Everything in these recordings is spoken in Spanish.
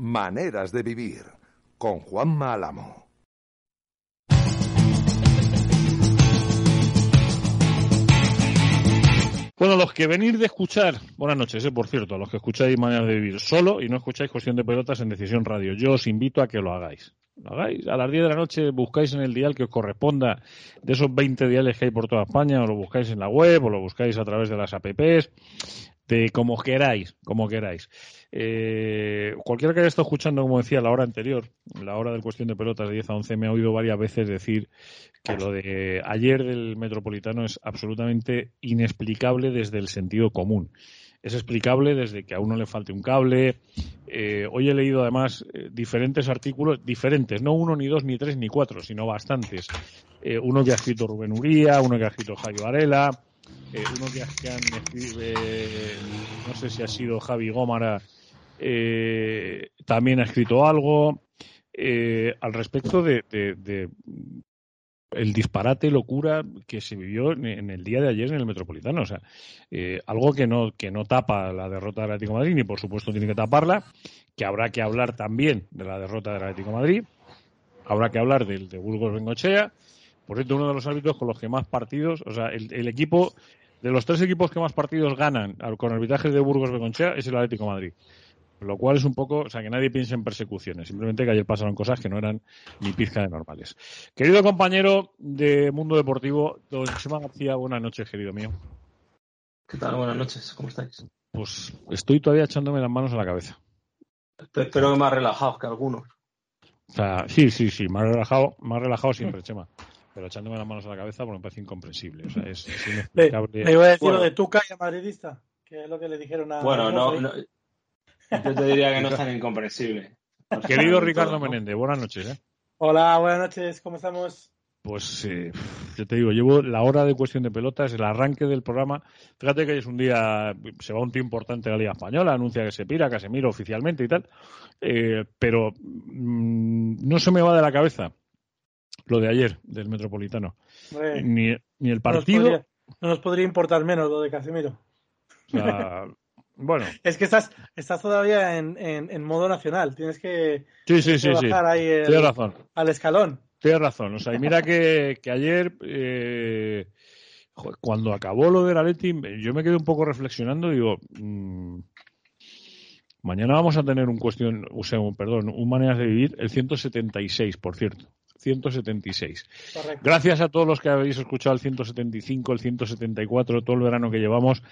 Maneras de vivir con Juan Álamo. Bueno, los que venir de escuchar, buenas noches, eh, por cierto, a los que escucháis Maneras de Vivir solo y no escucháis Cuestión de Pelotas en Decisión Radio, yo os invito a que lo hagáis. Lo hagáis. A las 10 de la noche buscáis en el dial que os corresponda de esos 20 diales que hay por toda España, o lo buscáis en la web, o lo buscáis a través de las apps, de como queráis, como queráis. Eh, cualquiera que haya estado escuchando, como decía, la hora anterior, la hora del cuestión de pelotas de 10 a 11, me ha oído varias veces decir que lo de ayer del Metropolitano es absolutamente inexplicable desde el sentido común. Es explicable desde que a uno le falte un cable. Eh, hoy he leído además eh, diferentes artículos, diferentes, no uno, ni dos, ni tres, ni cuatro, sino bastantes. Eh, uno que ha escrito Rubén Uría, uno que ha escrito Javi Varela, eh, uno que, han escribe, no sé si ha sido Javi Gómara, eh, también ha escrito algo eh, al respecto de, el disparate locura que se vivió en, en el día de ayer en el Metropolitano. O sea, eh, algo que no, que no tapa la derrota del Atlético de Madrid, ni por supuesto tiene que taparla, que habrá que hablar también de la derrota del Atlético de Madrid, habrá que hablar del de Burgos Bengochea, por cierto, uno de los árbitros con los que más partidos, o sea, el, el equipo, de los tres equipos que más partidos ganan con arbitrajes de Burgos Bengochea es el Atlético de Madrid. Lo cual es un poco, o sea, que nadie piense en persecuciones, simplemente que ayer pasaron cosas que no eran ni pizca de normales. Querido compañero de Mundo Deportivo, don Chema García, buenas noches, querido mío. ¿Qué tal? Buenas noches, ¿cómo estáis? Pues estoy todavía echándome las manos a la cabeza. Espero que más relajados que algunos. O sea, sí, sí, sí, más relajado, más relajado siempre, Chema. Pero echándome las manos a la cabeza porque me parece incomprensible. O sea, es, es Le, inexplicable. le iba a decir Bueno. lo de Tuca y a madridista, que es lo que le dijeron a. Bueno, no, no- yo te diría que no es tan incomprensible. Querido Ricardo. Menéndez, buenas noches. ¿eh? Hola, buenas noches, ¿cómo estamos? Pues eh, yo te digo, llevo la hora de cuestión de pelotas, el arranque del programa. Fíjate que hoy es un día, se va un tío importante de la Liga Española, anuncia que se pira, Casemiro oficialmente y tal. Eh, pero mm, no se me va de la cabeza lo de ayer del Metropolitano. Ni, ni el no nos partido. podría- no nos podría importar menos lo de Casemiro. o sea, bueno, Es que estás, estás todavía en, en, en modo nacional, tienes que, sí, sí, sí, que sí. bajar ahí el- Tienes razón. al escalón. Tienes razón. O sea, y mira que, que ayer, eh, cuando acabó lo del Atleti, yo me quedé un poco reflexionando digo, mm, mañana vamos a tener un cuestión, o sea, un, perdón, un maneras de vivir, el 176, por cierto. 176. Correcto. Gracias a todos los que habéis escuchado el 175, el 174, todo el verano que llevamos.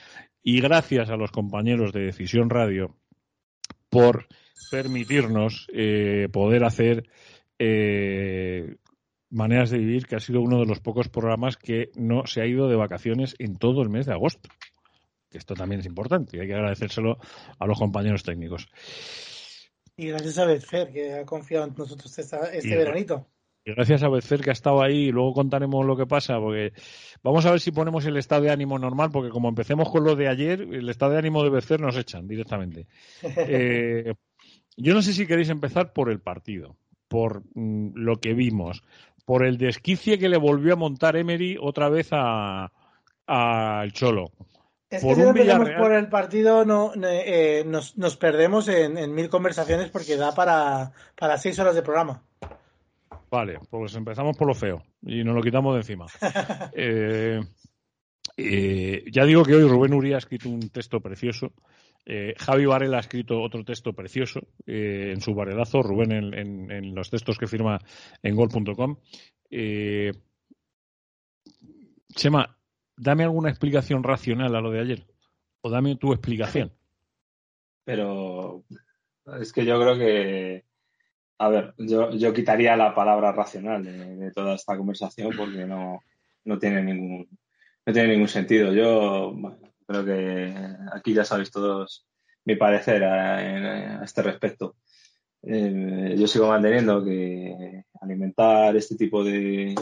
Y gracias a los compañeros de Decisión Radio por permitirnos eh, poder hacer eh, Maneras de Vivir, que ha sido uno de los pocos programas que no se ha ido de vacaciones en todo el mes de agosto. Que esto también es importante y hay que agradecérselo a los compañeros técnicos. Y gracias a Betfair, que ha confiado en nosotros esta- este Y- veranito. Y gracias a Becer que ha estado ahí y luego contaremos lo que pasa, porque vamos a ver si ponemos el estado de ánimo normal, porque como empecemos con lo de ayer, el estado de ánimo de Becer nos echan directamente. Eh, yo no sé si queréis empezar por el partido, por mm, lo que vimos, por el desquicie que le volvió a montar Emery otra vez a al Cholo. Es por que si empezamos por el partido no, no, eh, nos, nos perdemos en, en mil conversaciones porque da para, para seis horas de programa. Vale, pues empezamos por lo feo y nos lo quitamos de encima. Eh, eh, ya digo que hoy Rubén Uría ha escrito un texto precioso. eh, Javi Varela ha escrito otro texto precioso eh, en su varelazo. Rubén en, en- en los textos que firma en gol.com. Eh, Chema, dame alguna explicación racional a lo de ayer. O dame tu explicación. Pero es que yo creo que, a ver, yo, yo quitaría la palabra racional de, toda esta conversación porque no, no tiene ningún no tiene ningún sentido. Yo creo que aquí ya sabéis todos mi parecer a, a este respecto. Eh, yo sigo manteniendo que alimentar este tipo de,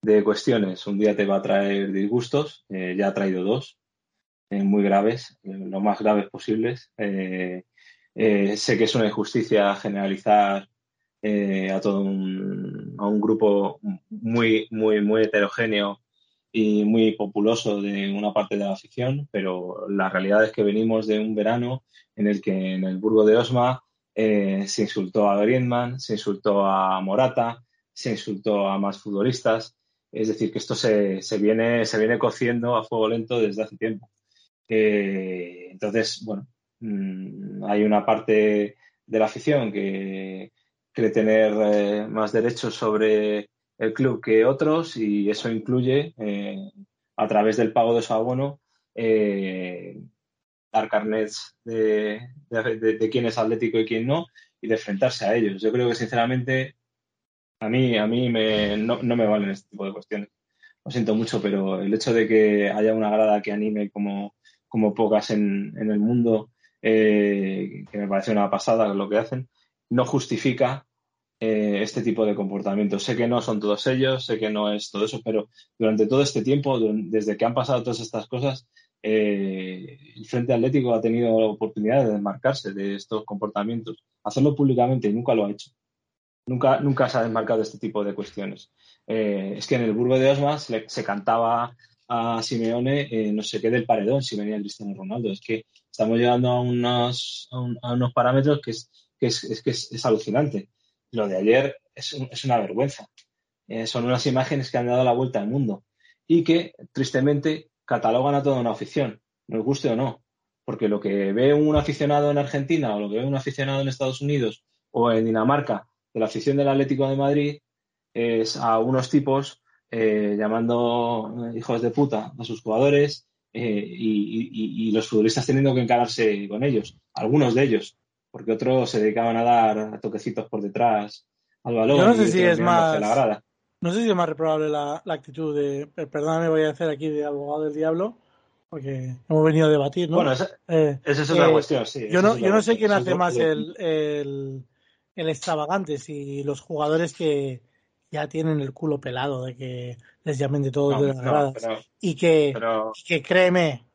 de cuestiones un día te va a traer disgustos. Eh, ya ha traído dos eh, muy graves, lo más graves posibles. Sé que es una injusticia generalizar eh, a todo un, a un grupo muy, muy, muy heterogéneo y muy populoso de una parte de la afición, pero la realidad es que venimos de un verano en el que en el Burgo de Osma eh, se insultó a Griezmann, se insultó a Morata, se insultó a más futbolistas. Es decir, que esto se, se viene, se viene cociendo a fuego lento desde hace tiempo. Eh, entonces, bueno, mm, hay una parte de la afición que cree tener eh, más derechos sobre el club que otros y eso incluye, eh, a través del pago de su abono, dar carnets de, quién es atlético y quién no y de enfrentarse a ellos. Yo creo que, sinceramente, a mí, a mí me, no, no, me valen este tipo de cuestiones. Lo siento mucho, pero el hecho de que haya una grada que anime como, como pocas en, en el mundo, eh, que me parece una pasada lo que hacen, no justifica eh, este tipo de comportamientos. Sé que no son todos ellos, sé que no es todo eso, pero durante todo este tiempo, desde que han pasado todas estas cosas, eh, el Frente Atlético ha tenido la oportunidad de desmarcarse de estos comportamientos, hacerlo públicamente y nunca lo ha hecho. Nunca, nunca se ha desmarcado de este tipo de cuestiones. Eh, es que en el Burgo de Osma se, cantaba a Simeone no sé qué del paredón si venía Cristiano Ronaldo. Es que estamos llegando a unos, a, unos parámetros que que es, que es, alucinante. Lo de ayer es, es una vergüenza. Eh, son unas imágenes que han dado la vuelta al mundo y que tristemente catalogan a toda una afición, nos guste o no. Porque lo que ve un aficionado en Argentina o lo que ve un aficionado en Estados Unidos o en Dinamarca de la afición del Atlético de Madrid es a unos tipos eh, llamando hijos de puta a sus jugadores eh, y, y, los futbolistas teniendo que encararse con ellos, algunos de ellos, porque otros se dedicaban a dar toquecitos por detrás al balón. Yo no sé si es más. No sé si es más reprobable la, la actitud de. Perdóname, voy a hacer aquí de abogado del diablo porque hemos venido a debatir, ¿no? Bueno, esa, eh, esa es otra cuestión, sí. Yo no, yo no sé quién hace más el, el, el extravagante, si los jugadores que ya tienen el culo pelado de que les llamen de todo de las gradas. y, que, que créeme,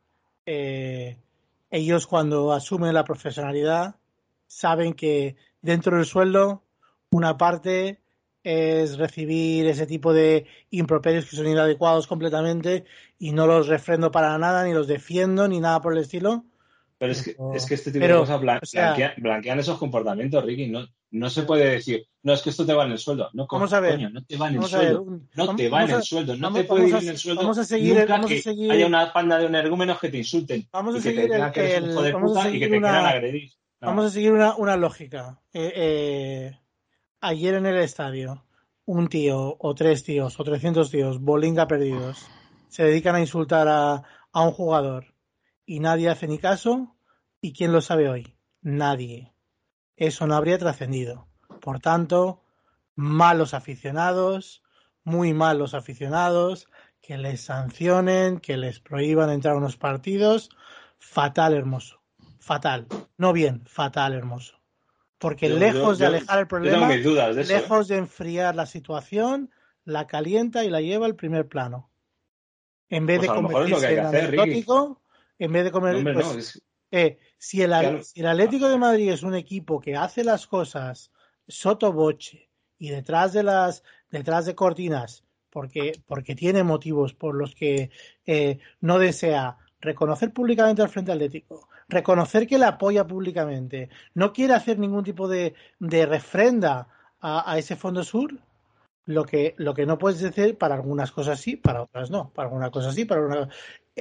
eh, ellos cuando asumen la profesionalidad saben que dentro del sueldo una parte es recibir ese tipo de improperios que son inadecuados completamente y no los refrendo para nada, ni los defiendo, ni nada por el estilo. Pero es que, es que este tipo de cosas blanquean, esos comportamientos, Ricky. No, no se puede decir, no, es que esto te va en el sueldo. No, vamos a ver. Coño, no te va en el sueldo. no te va en el sueldo. No te puede ir en el sueldo. Vamos a seguir, nunca vamos a seguir, haya una panda de energúmenos que te insulten. Vamos a y seguir que te que eres un hijo de puta y que te una, quieran agredir. Vamos a seguir una, una lógica. Eh, eh, ayer en el estadio, un tío o tres tíos o trescientos tíos, bolinga perdidos, se dedican a insultar a, a un jugador y nadie hace ni caso. ¿Y quién lo sabe hoy? Nadie eso no habría trascendido. Por tanto, malos aficionados, muy malos aficionados, que les sancionen, que les prohíban entrar a unos partidos, fatal hermoso, fatal, no bien, fatal hermoso. Porque lejos de alejar el problema, lejos de enfriar la situación, la calienta y la lleva al primer plano. En vez pues de convertirse en anecdótico, en vez de comer, pues, eh, si, el, Atlético de Madrid es un equipo que hace las cosas sotoboche y detrás de las detrás de cortinas porque, porque tiene motivos por los que eh, no desea reconocer públicamente al Frente Atlético, reconocer que le apoya públicamente, no quiere hacer ningún tipo de, de refrenda a, a, ese Fondo Sur, lo que, lo que no puedes decir para algunas cosas sí, para otras no, para algunas cosas sí, para una...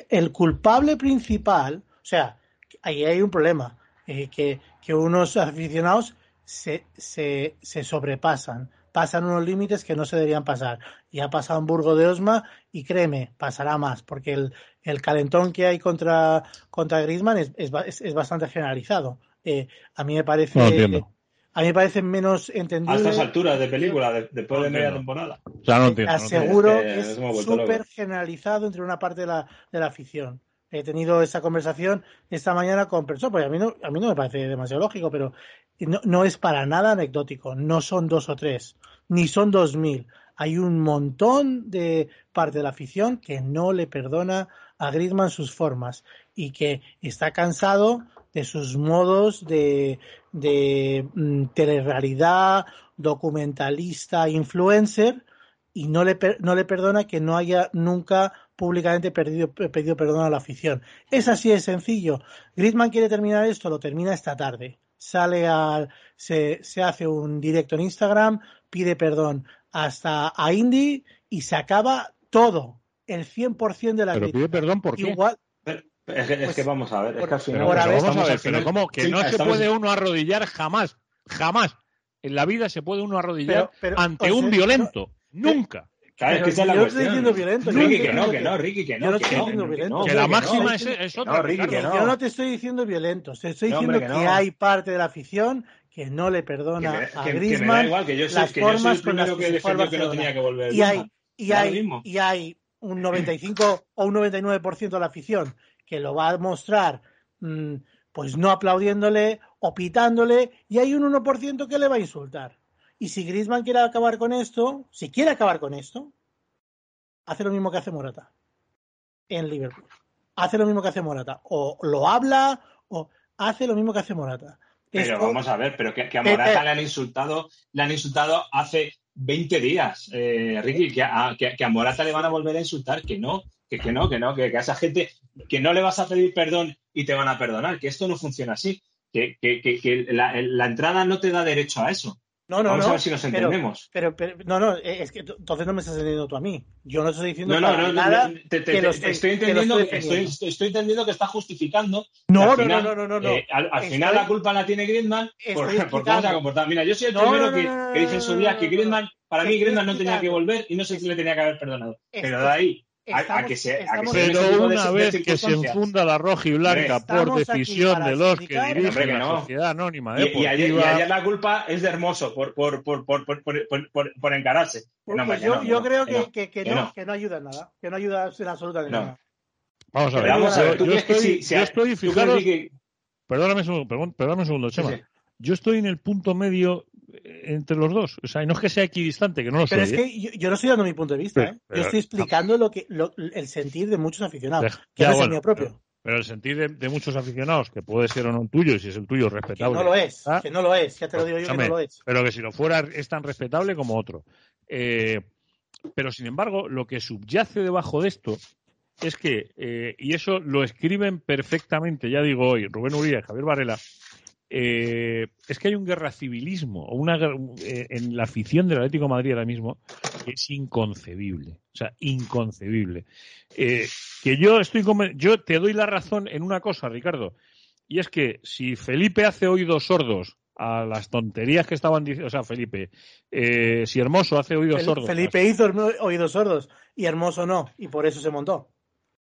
El culpable principal, o sea, ahí hay un problema, eh, que, que, unos aficionados se, se, se, sobrepasan, pasan unos límites que no se deberían pasar. Y ha pasado en Burgo de Osma y créeme, pasará más, porque el, el calentón que hay contra, contra Griezmann es, es, es bastante generalizado. Eh, a mí me parece... No a mí me parece menos entendible. A estas alturas de película, de, después de media temporada. No entiendo. Aseguro que es súper generalizado entre una parte de la, de la afición he tenido esa conversación esta mañana con personas, porque a mí no, a mí no me parece demasiado lógico, pero no, no, es para nada anecdótico. No son dos o tres, ni son dos mil. Hay un montón de parte de la afición que no le perdona a Griezmann sus formas y que está cansado de sus modos de, de mm, documentalista, influencer, y no le, no le perdona que no haya nunca públicamente pedido, pedido perdón a la afición. Es así de sencillo. Griezmann quiere terminar esto, lo termina esta tarde. sale al, se, se hace un directo en Instagram, pide perdón hasta a Indy y se acaba todo, el 100% de la Pero crítica. pide perdón por qué. Igual, Pero- es, que, es que vamos a ver, es que al final. Pero, vamos a ver, pero ¿cómo? Que sí, no se estamos- puede uno arrodillar jamás, jamás. En la vida se puede uno arrodillar Pero- pero, ante un sea, violento. Nunca. Claro, es que esa es la yo no estoy cuestión. diciendo violento, Ricky, que estoy no, que diciendo no, Ricky, que yo no. no que estoy no, diciendo que violento. no, que hombre, la que máxima no. es, es No, otra. Yo no te estoy diciendo violentos, te estoy No, diciendo hombre, que, que no. hay parte de la afición que no le Que perdona me, a que- que me da Griezmann igual, que yo soy, las que yo soy el formas con las que se no tenía que volver. y hay, y hay un 95 o un 99% de la afición que lo va a mostrar mm, pues no aplaudiéndole o pitándole y hay un 1% que le va a insultar. Y si Griezmann quiere acabar con esto, si quiere acabar con esto, hace lo mismo que hace Morata en Liverpool. Hace lo mismo que hace Morata. O lo habla o hace lo mismo que hace Morata. Pero Esto- vamos a ver, pero que, que a. Morata le han insultado, le han insultado hace 20 días, eh, Ricky, que a, que, a Morata le van a volver a insultar, que no, que, no, que no, que, a esa gente que no le vas a pedir perdón y te van a perdonar, que esto no funciona así, que la, la entrada no te da derecho a eso. No, no, Vamos no. a ver si nos entendemos. Pero, pero- no, no, eh, es que entonces no me estás entendiendo tú a mí. Yo no estoy diciendo No, no, no, no, nada no, te, te- que lo estoy- estoy que lo entendiendo, estoy estoy, estoy entendiendo que está justificando. No, que no, final, no, no, no, no. eh, al, al final la culpa la tiene Griezmann por, por cómo se ha comportado. Mira, yo soy el No, primero no, no, que, no, no, que dice en su día que no, no, Griezmann, para mí Griezmann no tenía que volver y no sé si le tenía que haber perdonado. Pero de ahí a, a estamos- que se, a que estamos- Pero una vez que se enfunda la roja y blanca por estamos decisión de los que dirigen la no. Sociedad Anónima Y, y ayer, y ayer la culpa es de Hermoso por, por, por, por, por, por, por- por- por encararse. Pues no, yo, no, yo creo que que, no. que, no, que no ayuda en nada. Que no ayuda en absolutamente No. nada. Vamos a ver, vamos a yo, ver, ¿tú yo estoy, si- si yo estoy, ¿tú crees, fijaros, perdóname un segundo, perdón- perdóname un segundo, Sí, Chema. sí. Yo estoy en el punto medio entre los dos. O sea, y no es que sea equidistante, que no lo Pero soy. es ¿eh? que yo, yo no estoy dando mi punto de vista. Pero- ¿eh? pero- yo estoy explicando lo que, lo- el sentir de muchos aficionados. Deja- que ya, no es el mío propio. Pero, pero el sentir de, de muchos aficionados, que puede ser o no el tuyo, y si es el tuyo, Que respetable. no lo es. Ah, Que no lo es. Ya te lo digo yo que no lo es. Pero que si lo fuera es tan respetable como otro. Eh, pero sin embargo, lo que subyace debajo de esto es que, eh, y eso lo escriben perfectamente, ya digo hoy, Rubén Uría y Javier Varela, eh, es que hay un guerra civilismo o una, guerra- eh, en la afición del Atlético de Madrid ahora mismo que es inconcebible. O sea, inconcebible. Eh, que yo estoy yo te doy la razón en una cosa, Ricardo, y es que si Felipe hace oídos sordos a las tonterías que estaban diciendo, o sea, Felipe, eh, si Hermoso hace oídos Fel- sordos. Felipe hizo oídos sordos y Hermoso no. Y por eso se montó.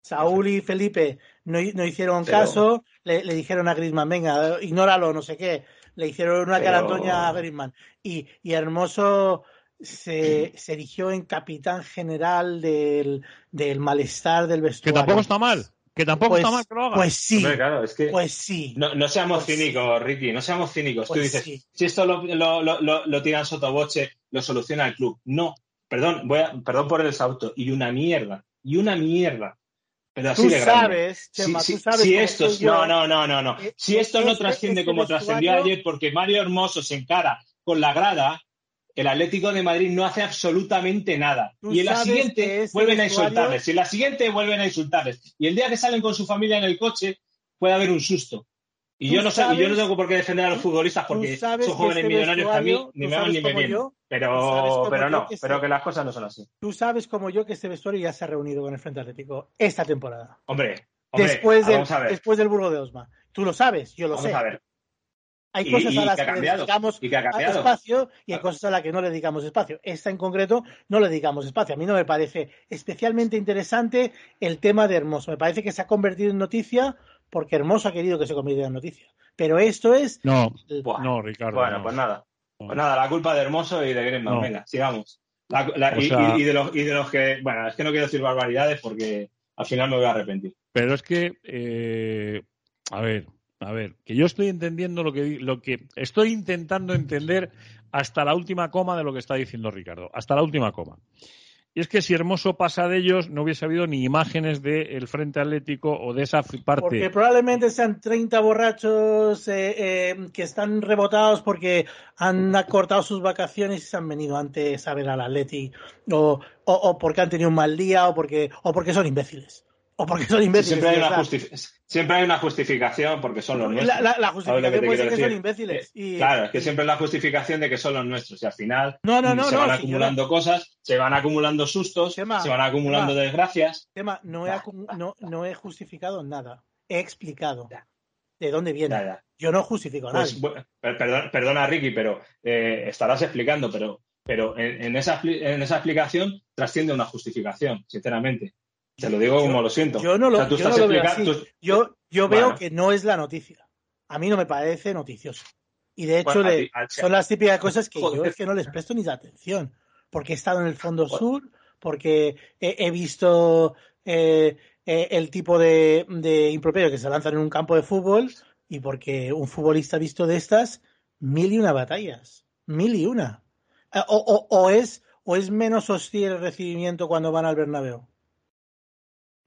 Saúl y Felipe no, no hicieron Pero- caso, le, le dijeron a Griezmann, venga, ignóralo, no sé qué. Le hicieron una Pero- carantoña a Griezmann. Y, y Hermoso se, se erigió en capitán general del, del malestar del que vestuario. tampoco está mal, que tampoco pues, está mal que lo haga. pues sí, Hombre, claro, es que pues sí. no, no seamos Pues cínicos, Ricky, no seamos cínicos. Tú Pues dices, sí. si esto lo, lo, lo, lo, lo tiran sotoboche, lo soluciona el club. No, perdón, voy a, perdón por el salto. Y una mierda, y una mierda. Pero así Tú de grande. sabes, Chema, si, tú sabes si yo. no, no, no, no, no. Eh, Si esto no trasciende este como trascendió ayer, porque Mario Hermoso se encara con la grada, el Atlético de Madrid no hace absolutamente nada. Y en la sabes siguiente este vuelven a insultarles. Y en la siguiente vuelven a insultarles. Y el día que salen con su familia en el coche, puede haber un susto. Y yo no y yo no sabes- tengo por qué defender a los futbolistas porque sabes son jóvenes este millonarios que a mí vestuario, ni me van sabes ni me vienen. yo, sabes Pero, como pero yo no, que pero que las cosas no son así. Tú sabes como yo que este vestuario ya se ha reunido con el Frente Atlético esta temporada. Hombre, hombre después, del, vamos a ver. después del Burgo de Osma. Tú lo sabes, yo lo Vamos sé. a ver. Hay Y- cosas y a las que le dedicamos y que espacio y hay Claro. cosas a las que no le dedicamos espacio. Esta en concreto no le dedicamos espacio. A mí no me parece especialmente interesante el tema de Hermoso. Me parece que se ha convertido en noticia porque Hermoso ha querido que se convirtiera en noticia. Pero esto es... No, no, Ricardo. Bueno, no. pues nada. No. Pues nada, la culpa de Hermoso y de Griezmann. No. Venga, sigamos. La- la- O y, sea- y- y de los, y de los que, bueno, es que no quiero decir barbaridades porque al final me voy a arrepentir. Pero es que, eh, a ver, a ver, que yo estoy entendiendo lo que, lo que estoy intentando entender hasta la última coma de lo que está diciendo Ricardo, hasta la última coma. Y es que si Hermoso pasa de ellos, no hubiese habido ni imágenes del Frente Atlético o de esa parte. Porque probablemente sean 30 borrachos eh, eh, que están rebotados porque han acortado sus vacaciones y se han venido antes a ver al Atleti o, o, o porque han tenido un mal día o porque, o porque son imbéciles. O porque son imbéciles. Siempre hay, una verdad. justifi- siempre hay una justificación porque son los nuestros. La, la- la ¿Sabes lo que justificación puede ser que son imbéciles. Eh, Y- Claro, es que siempre es la justificación de que son los nuestros y al final No, no, no, se van si yo acumulando cosas, se van acumulando sustos, se van acumulando desgracias. Tema, no he, acu- no, no he justificado nada. He explicado Ya. de dónde viene. Ya, ya. Yo no justifico Pues, perdón- perdona, Ricky, pero eh, estarás explicando, pero, pero en, en esa, en esa explicación trasciende una justificación, sinceramente. Te lo digo Yo- como lo siento. Yo no lo, O sea, tú yo no estás lo veo explicando- así. tú- Yo, yo Bueno. veo que no es la noticia. A mí no me parece noticioso. Y de hecho Bueno, a le- ti- a- son las típicas cosas que yo es que no les presto ni la atención. Porque he estado en el fondo Joder. sur, porque he, he visto eh, eh, el tipo de, de improperio que se lanzan en un campo de fútbol y porque un futbolista visto de estas, mil y una batallas. Mil y una. Eh, O, o- o es, o es menos hostil el recibimiento cuando van al Bernabéu.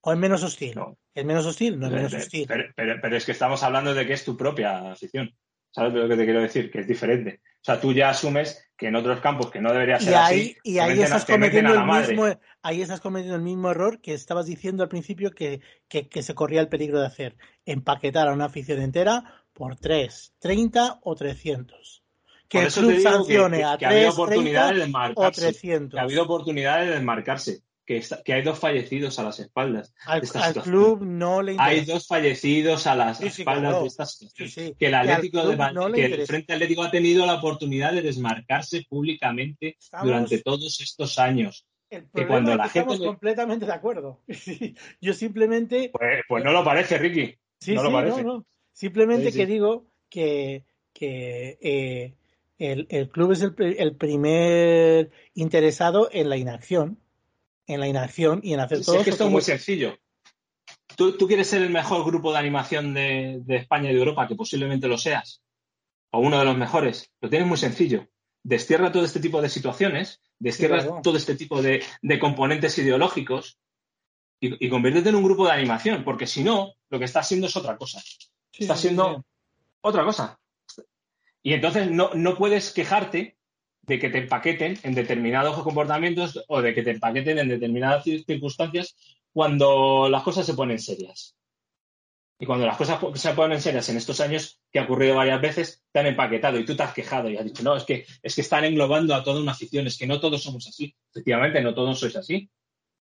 ¿O es menos hostil? No. ¿Es menos hostil? No es menos hostil. pero- pero- pero es que estamos hablando de que es tu propia afición. ¿Sabes lo que te quiero decir? Que es diferente. O sea, tú ya asumes que en otros campos que no debería Y ser ahí, así, y ahí a- estás cometiendo a el mismo, ahí estás cometiendo el mismo error que estabas diciendo al principio que, que, que se corría el peligro de hacer. Empaquetar a una afición entera por 3, 30 o 300. Que el club que- sancione que, a que ha habido 3, oportunidades 30 de o marcarse. 300. Que ha habido oportunidades de desmarcarse. Que, está- que hay dos fallecidos a las espaldas. Al, de esta al situación. club no le Hay interesa. dos fallecidos a las Sí, sí, espaldas claro. de esta situación. Sí, sí. Que el Atlético de no que el. Frente Atlético ha tenido la oportunidad de desmarcarse públicamente Estamos- durante todos estos años. El que cuando es la gente estamos le- completamente de acuerdo. Yo simplemente Pues, pues no lo parece, Ricky. Sí, No lo sí, parece. no, no. Simplemente Sí, sí. que digo que, que eh, el, el club es el, el primer interesado en la inacción. En la inacción y en hacer Si todo. es que esto es muy sencillo. ¿Tú, tú quieres ser el mejor grupo de animación de, de España y de Europa, que posiblemente lo seas, o uno de los mejores. Lo tienes muy sencillo. Destierra todo este tipo de situaciones, destierra claro. todo este tipo de, de componentes ideológicos y, y conviértete en un grupo de animación, porque si no, lo que está haciendo es otra cosa. Sí, está sí. otra cosa. Y entonces no, no puedes quejarte de que te empaqueten en determinados comportamientos o de que te empaqueten en determinadas cir- circunstancias cuando las cosas se ponen serias. Y cuando las cosas se ponen serias en estos años, que ha ocurrido varias veces, te han empaquetado y tú te has quejado y has dicho, no, es que, es que están englobando a toda una afición, es que no todos somos así. Efectivamente, no todos sois así.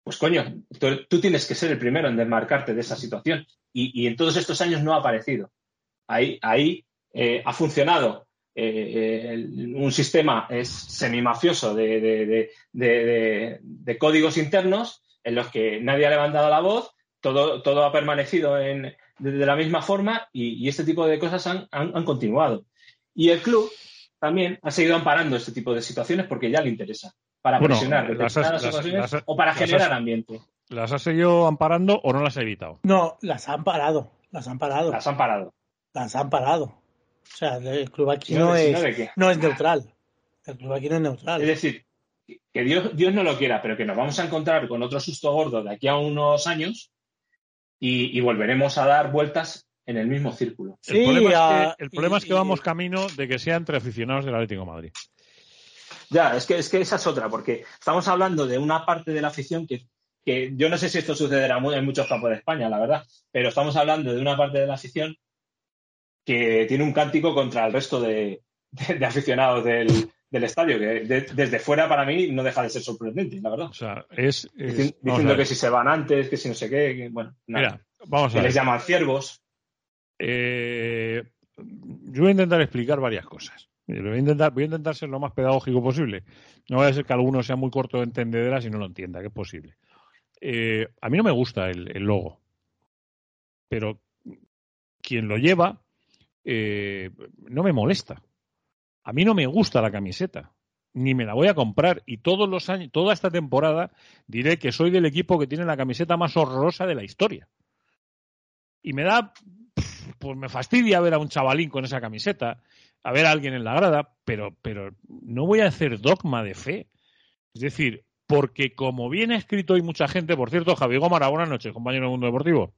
Pues coño, tú, tienes que ser el primero en desmarcarte de esa situación. Y, y en todos estos años no ha aparecido. Ahí, ahí eh, ha funcionado eh, el- un sistema es semimafioso de, de, de, de- de- de códigos internos en los que nadie ha levantado la voz, todo, todo ha permanecido en, de, de la misma forma y, y este tipo de cosas han, han- han continuado. Y el club también ha seguido amparando este tipo de situaciones porque ya le interesa, para Bueno, presionar determinadas las- ocasiones las o para generar has- ambiente. ¿Las has seguido amparando o no las has evitado? No, las han parado. Las han parado. Las han parado. Las han parado. O sea, el club aquí no, es, no, ¿de qué? no es neutral. El club aquí no es neutral. Es decir, que Dios, Dios no lo quiera, pero que nos vamos a encontrar con otro susto gordo de aquí a unos años y, y volveremos a dar vueltas en el mismo círculo. El Sí, problema, es que, el problema y- es que vamos camino de que sea entre aficionados del Atlético de Madrid. Ya, es que, es que esa es otra, porque estamos hablando de una parte de la afición que, que yo no sé si esto sucederá en muchos campos de España, la verdad, pero estamos hablando de una parte de la afición que tiene un cántico contra el resto de, de- de aficionados del, del estadio, que de- desde fuera para mí no deja de ser sorprendente, la verdad. O sea, es. diciendo que si se van antes, que si no sé qué, que, bueno, nada. Mira, vamos a que ver. les llaman ciervos. Eh, yo voy a intentar explicar varias cosas. Voy a, intentar, voy a intentar ser lo más pedagógico posible. No vaya a ser que alguno sea muy corto de entendederas y no lo entienda, que es posible. Eh, a mí no me gusta el, el logo, pero quien lo lleva eh, no me molesta. A mí no me gusta la camiseta, ni me la voy a comprar. Y todos los años, toda esta temporada, diré que soy del equipo que tiene la camiseta más horrorosa de la historia. Y me da, pues me fastidia ver a un chavalín con esa camiseta, a ver a alguien en la grada, pero, pero no voy a hacer dogma de fe. Es decir, porque como bien ha escrito hoy mucha gente, por cierto, Javier Gómara, buenas noches, compañero del Mundo Deportivo.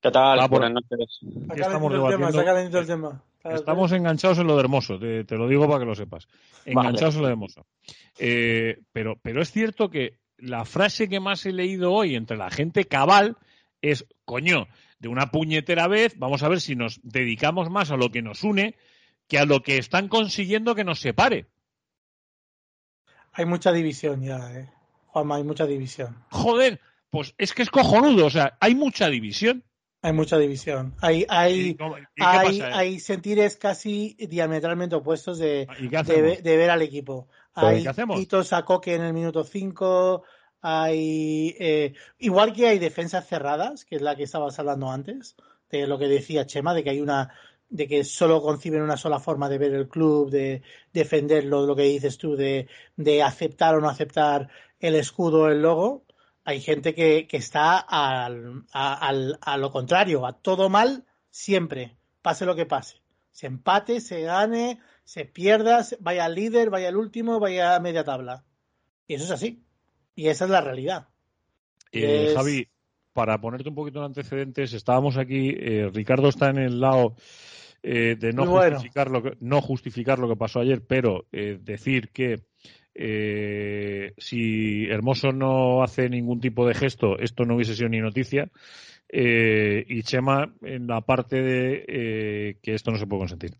¿Qué tal? Ah, por- Buenas noches. Está Ya estamos el tema, el Estamos enganchados en lo de Hermoso, te, te lo digo para que lo sepas. Enganchados en lo de Hermoso. Eh, pero, pero es cierto que la frase que más he leído hoy entre la gente cabal es, coño, de una puñetera vez, vamos a ver si nos dedicamos más a lo que nos une que a lo que están consiguiendo que nos separe. Hay mucha división ya, ¿eh? Juanma, hay mucha división. Joder, pues es que es cojonudo, o sea, hay mucha división. Hay mucha división. Hay, hay, hay, hay, sentires casi diametralmente opuestos de, de, ver al equipo. Hay quitos a Coque en el minuto 5. Hay. Eh, igual que hay defensas cerradas, que es la que estabas hablando antes, de lo que decía Chema, de que hay una. de que solo conciben una sola forma de ver el club, de defenderlo, lo que dices tú, de, de aceptar o no aceptar el escudo, el logo hay gente que, que está al, a, lo contrario, a todo mal siempre, pase lo que pase. Se empate, se gane, se pierda, vaya al líder, vaya al último, vaya a media tabla. Y eso es así. Y esa es la realidad. Eh, Javi, para ponerte un poquito en antecedentes, estábamos aquí, eh, Ricardo está en el lado eh, de no justificar, lo que, no justificar lo que pasó ayer, pero decir que eh, si Hermoso no hace ningún tipo de gesto, esto no hubiese sido ni noticia. Eh, y Chema en la parte de eh, que esto no se puede consentir.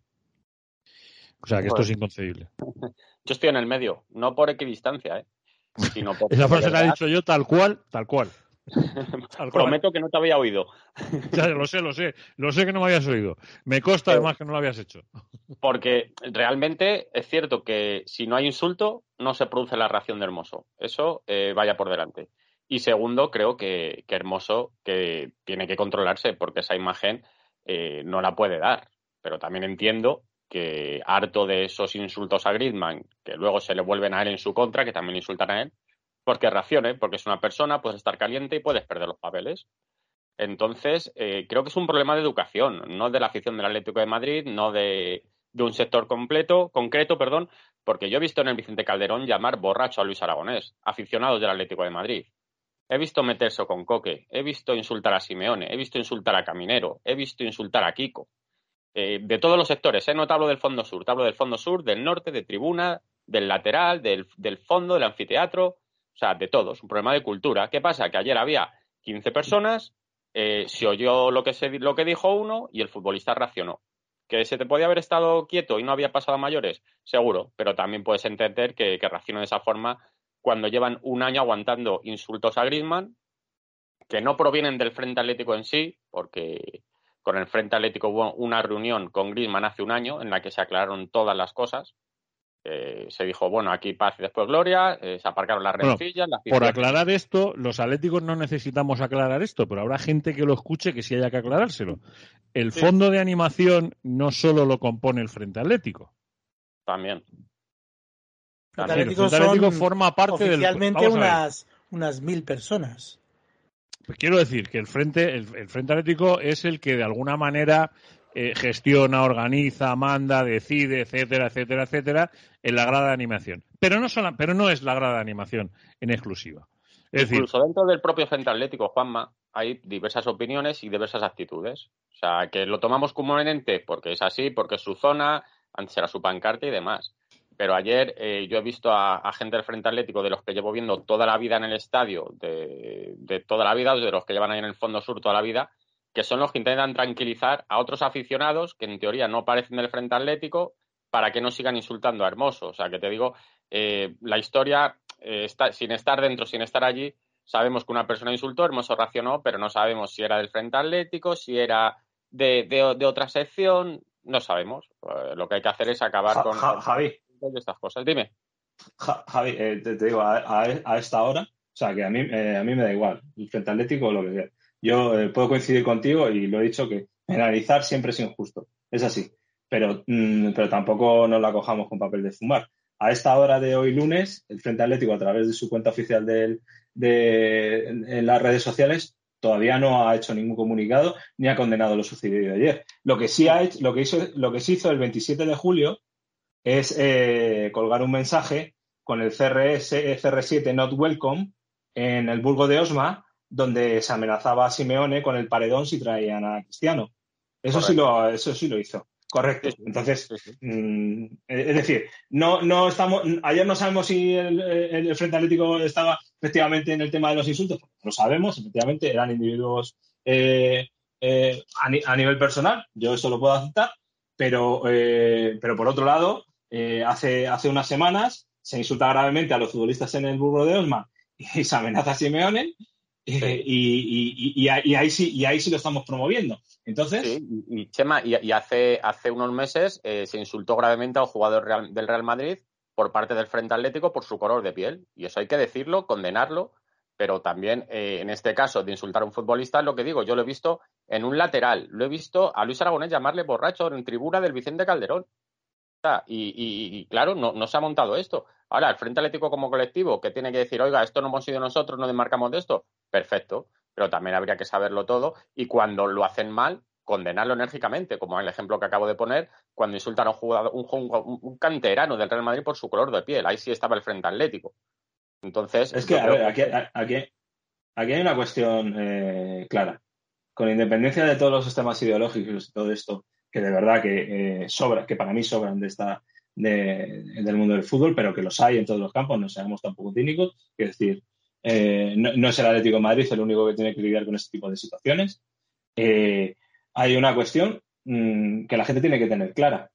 O sea, que esto es inconcebible. Yo estoy en el medio, no por equidistancia, ¿eh? Sino por Esa frase la he dicho yo tal cual, tal cual. Prometo que no te había oído. Ya, lo sé, lo sé. Lo sé que no me habías oído. Me consta además que no lo habías hecho. Porque realmente es cierto que si no hay insulto, no se produce la reacción de Hermoso. Eso eh, vaya por delante. Y segundo, creo que, Hermoso que tiene que controlarse porque esa imagen eh, no la puede dar. Pero también entiendo que harto de esos insultos a Griezmann, que luego se le vuelven a él en su contra, que también insultan a él, porque reaccione, porque es una persona, puedes estar caliente y puedes perder los papeles. Entonces, eh, creo que es un problema de educación, no de la afición del Atlético de Madrid, no de, un sector completo, concreto, perdón, porque yo he visto en el Vicente Calderón llamar borracho a Luis Aragonés, aficionados del Atlético de Madrid. He visto meterse con Coque, he visto insultar a Simeone, he visto insultar a Caminero, he visto insultar a Kiko. Eh, de todos los sectores, ¿eh? no te hablo del fondo sur, te hablo del fondo sur, del norte, de tribuna, del lateral, del, del fondo, del anfiteatro, o sea, de todos, un problema de cultura. ¿Qué pasa? Que ayer había 15 personas, eh, se oyó lo que, se, lo que dijo uno y el futbolista reaccionó. ¿Que se te podía haber estado quieto y no había pasado mayores? Seguro, pero también puedes entender que, que reaccione de esa forma cuando llevan un año aguantando insultos a Griezmann, que no provienen del Frente Atlético en sí, porque con el Frente Atlético hubo una reunión con Griezmann hace un año en la que se aclararon todas las cosas, eh, se dijo, bueno, aquí paz y después gloria, eh, se aparcaron las rencillas. por aclarar esto, los atléticos no necesitamos aclarar esto, pero habrá gente que lo escuche que sí haya que aclarárselo. El fondo de animación no solo lo compone el Frente Atlético. También. El Frente Atlético, forma parte oficialmente unas, unas mil personas. Pues quiero decir que el Frente, el Frente Atlético es el que de alguna manera eh, gestiona, organiza, manda, decide, etcétera, etcétera, etcétera, en la grada de animación. Pero no, pero no es la grada de animación en exclusiva. Incluso dentro del propio Centro Atlético, Juanma, hay diversas opiniones y diversas actitudes. O sea, que lo tomamos como comúnmente porque es así, porque es su zona, antes era su pancarta y demás. Pero ayer eh, yo he visto a, gente del Frente Atlético, de los que llevo viendo toda la vida en el estadio, de, de toda la vida, de los que llevan ahí en el fondo sur toda la vida, que son los que intentan tranquilizar a otros aficionados que en teoría no parecen del Frente Atlético para que no sigan insultando a Hermoso. O sea, que te digo, eh, la historia, eh, está, sin estar dentro, sin estar allí, sabemos que una persona insultó, Hermoso racionó, pero no sabemos si era del Frente Atlético, si era de, de, otra sección, no sabemos. Eh, lo que hay que hacer es acabar con Javi. estas cosas. Dime. Javi, te, digo, a, a, esta hora, o sea, que a mí, a mí me da igual, el Frente Atlético o lo que sea yo eh, puedo coincidir contigo y lo he dicho que penalizar siempre es injusto. Es así. Pero, mm, pero tampoco nos la cojamos con papel de fumar. A esta hora de hoy lunes, el Frente Atlético, a través de su cuenta oficial de, en las redes sociales, todavía no ha hecho ningún comunicado ni ha condenado lo sucedido ayer. Lo que sí ha hecho, lo que hizo, lo que se hizo el 27 de julio es eh, colgar un mensaje con el CRS CR7 Not Welcome en el Burgo de Osma donde se amenazaba a Simeone con el paredón si traían a Cristiano. Eso sí lo, eso sí lo hizo. Correcto. Entonces, mm, es decir, no, no estamos. Ayer no sabemos si el, Frente Atlético estaba efectivamente en el tema de los insultos, lo sabemos, efectivamente eran individuos eh, eh, a, nivel personal, yo eso lo puedo aceptar, pero, eh, pero por otro lado, hace, hace unas semanas se insulta gravemente a los futbolistas en el burro de Osma y se amenaza a Simeone y, ahí sí, y ahí sí lo estamos promoviendo. Entonces. Sí, y, Chema, y, hace, hace unos meses se insultó gravemente a un jugador del Real Madrid por parte del Frente Atlético por su color de piel. Y eso hay que decirlo, condenarlo, pero también eh, en este caso de insultar a un futbolista, lo que digo, yo lo he visto en un lateral, lo he visto a Luis Aragonés llamarle borracho en tribuna del Vicente Calderón. Y, claro, no, no, se ha montado esto. Ahora, el Frente Atlético como colectivo, que tiene que decir, oiga, esto no hemos sido nosotros, no desmarcamos de esto, perfecto, pero también habría que saberlo todo y cuando lo hacen mal, condenarlo enérgicamente, como en el ejemplo que acabo de poner, cuando insultan a un jugador, un, canterano del Real Madrid por su color de piel. Ahí sí estaba el frente atlético. Entonces. Es que, a ver, aquí, aquí, hay una cuestión eh, clara. Con independencia de todos los sistemas ideológicos y todo esto, que de verdad que eh, sobra, que para mí sobran de esta, del mundo del fútbol, pero que los hay en todos los campos, no seamos tampoco cínicos. Es decir, eh, no, es el Atlético de Madrid el único que tiene que lidiar con este tipo de situaciones. Eh, hay una cuestión mm, que la gente tiene que tener clara.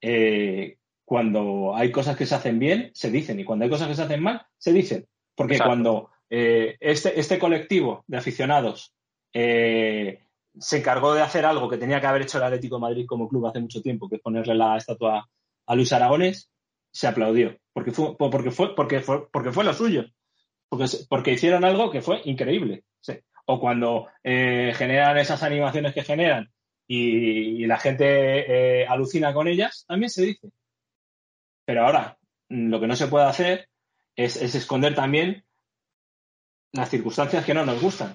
Eh, cuando hay cosas que se hacen bien, se dicen, y cuando hay cosas que se hacen mal, se dicen. Porque cuando este, este, colectivo de aficionados se encargó de hacer algo que tenía que haber hecho el Atlético de Madrid como club hace mucho tiempo, que es ponerle la estatua a Luis Aragones, se aplaudió. Porque fue, porque fue, porque fue, porque fue lo suyo. Porque, porque hicieron algo que fue increíble o cuando eh, generan esas animaciones que generan y, la gente eh, alucina con ellas, también se dice. Pero ahora, lo que no se puede hacer es, esconder también las circunstancias que no nos gustan,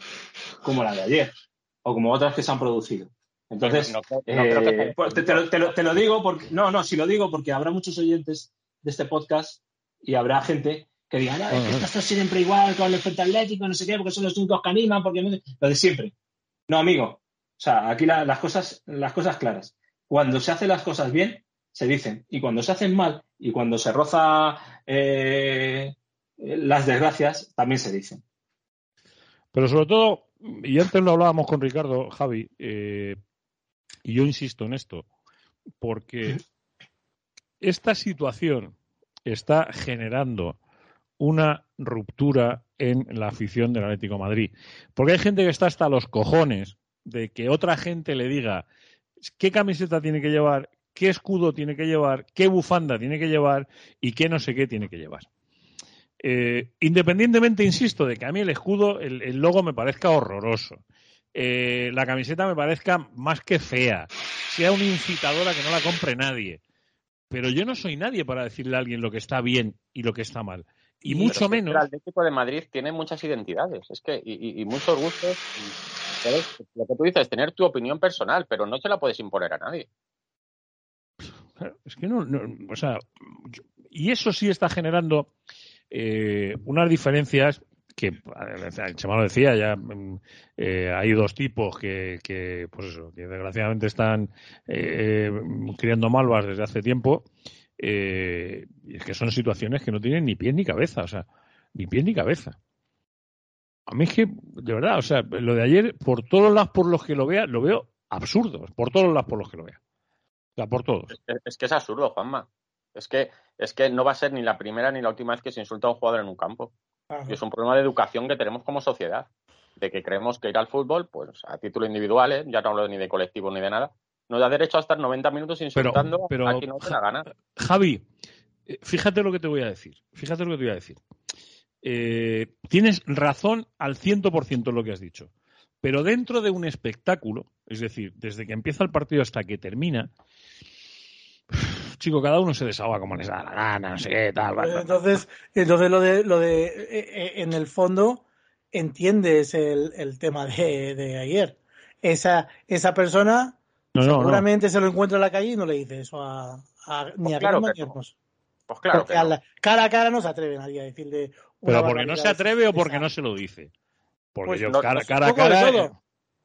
como la de ayer, o como otras que se han producido. Entonces, te, lo, digo porque, no, no, si lo digo porque habrá muchos oyentes de este podcast y habrá gente que digan, no, esto está siempre igual con el frente atlético, no sé qué, porque son los únicos que animan, porque no... lo de siempre. No, amigo. O sea, aquí las, cosas, las cosas claras. Cuando se hacen las cosas bien, se dicen. Y cuando se hacen mal y cuando se roza eh, las desgracias, también se dicen. Pero sobre todo, y antes lo hablábamos con Ricardo, Javi, eh, y yo insisto en esto, porque esta situación está generando una ruptura en la afición del Atlético Madrid. Porque hay gente que está hasta los cojones de que otra gente le diga qué camiseta tiene que llevar, qué escudo tiene que llevar, qué bufanda tiene que llevar y qué no sé qué tiene que llevar. Eh, independientemente, insisto, de que a mí el escudo, el, logo me parezca horroroso, eh, la camiseta me parezca más que fea, sea una incitadora que no la compre nadie. Pero yo no soy nadie para decirle a alguien lo que está bien y lo que está mal. Y mucho menos. El Atlético de Madrid tiene muchas identidades, es que, y, muchos gustos. Lo que tú dices, es tener tu opinión personal, pero no se la puedes imponer a nadie. Es que no, o sea, y eso sí está generando eh, unas diferencias que Chema lo decía ya mm, eh, hay dos tipos que, que, pues eso que desgraciadamente están eh, criando malvas desde hace tiempo eh, es que son situaciones que no tienen ni pie ni cabeza, o sea, ni pie ni cabeza. A mí es que, de verdad, o sea, lo de ayer, por todos lados por los que lo vea, lo veo absurdo, por todos lados por los que lo vea. O sea, por todos. Es, que es absurdo, Juanma. Es que, es que no va a ser ni la primera ni la última vez que se insulta a un jugador en un campo. Y es un problema de educación que tenemos como sociedad. De que creemos que ir al fútbol, pues a título individual, ¿eh? ya no hablo ni de colectivo ni de nada, nos da derecho a estar 90 minutos insultando pero, a quien no te la gana. Javi, eh, fíjate lo que te voy a decir. Fíjate lo que te voy a decir. Eh, tienes razón al 100% en lo que has dicho. Pero dentro de un espectáculo, es decir, desde que empieza el partido hasta que termina, chico, cada uno se desahoga como les da la gana, no sé qué, tal. Entonces, entonces lo de, lo de eh, en el fondo, entiendes el, tema de, de, ayer. Esa, esa persona Seguramente se lo encuentra en la calle y no le dice eso a, ni a claro ni a Pues claro porque cara a cara no se atreve nadie a decirle. Pero porque no se atreve o porque no se lo dice. Porque pues yo cara, cara a cara. Eh,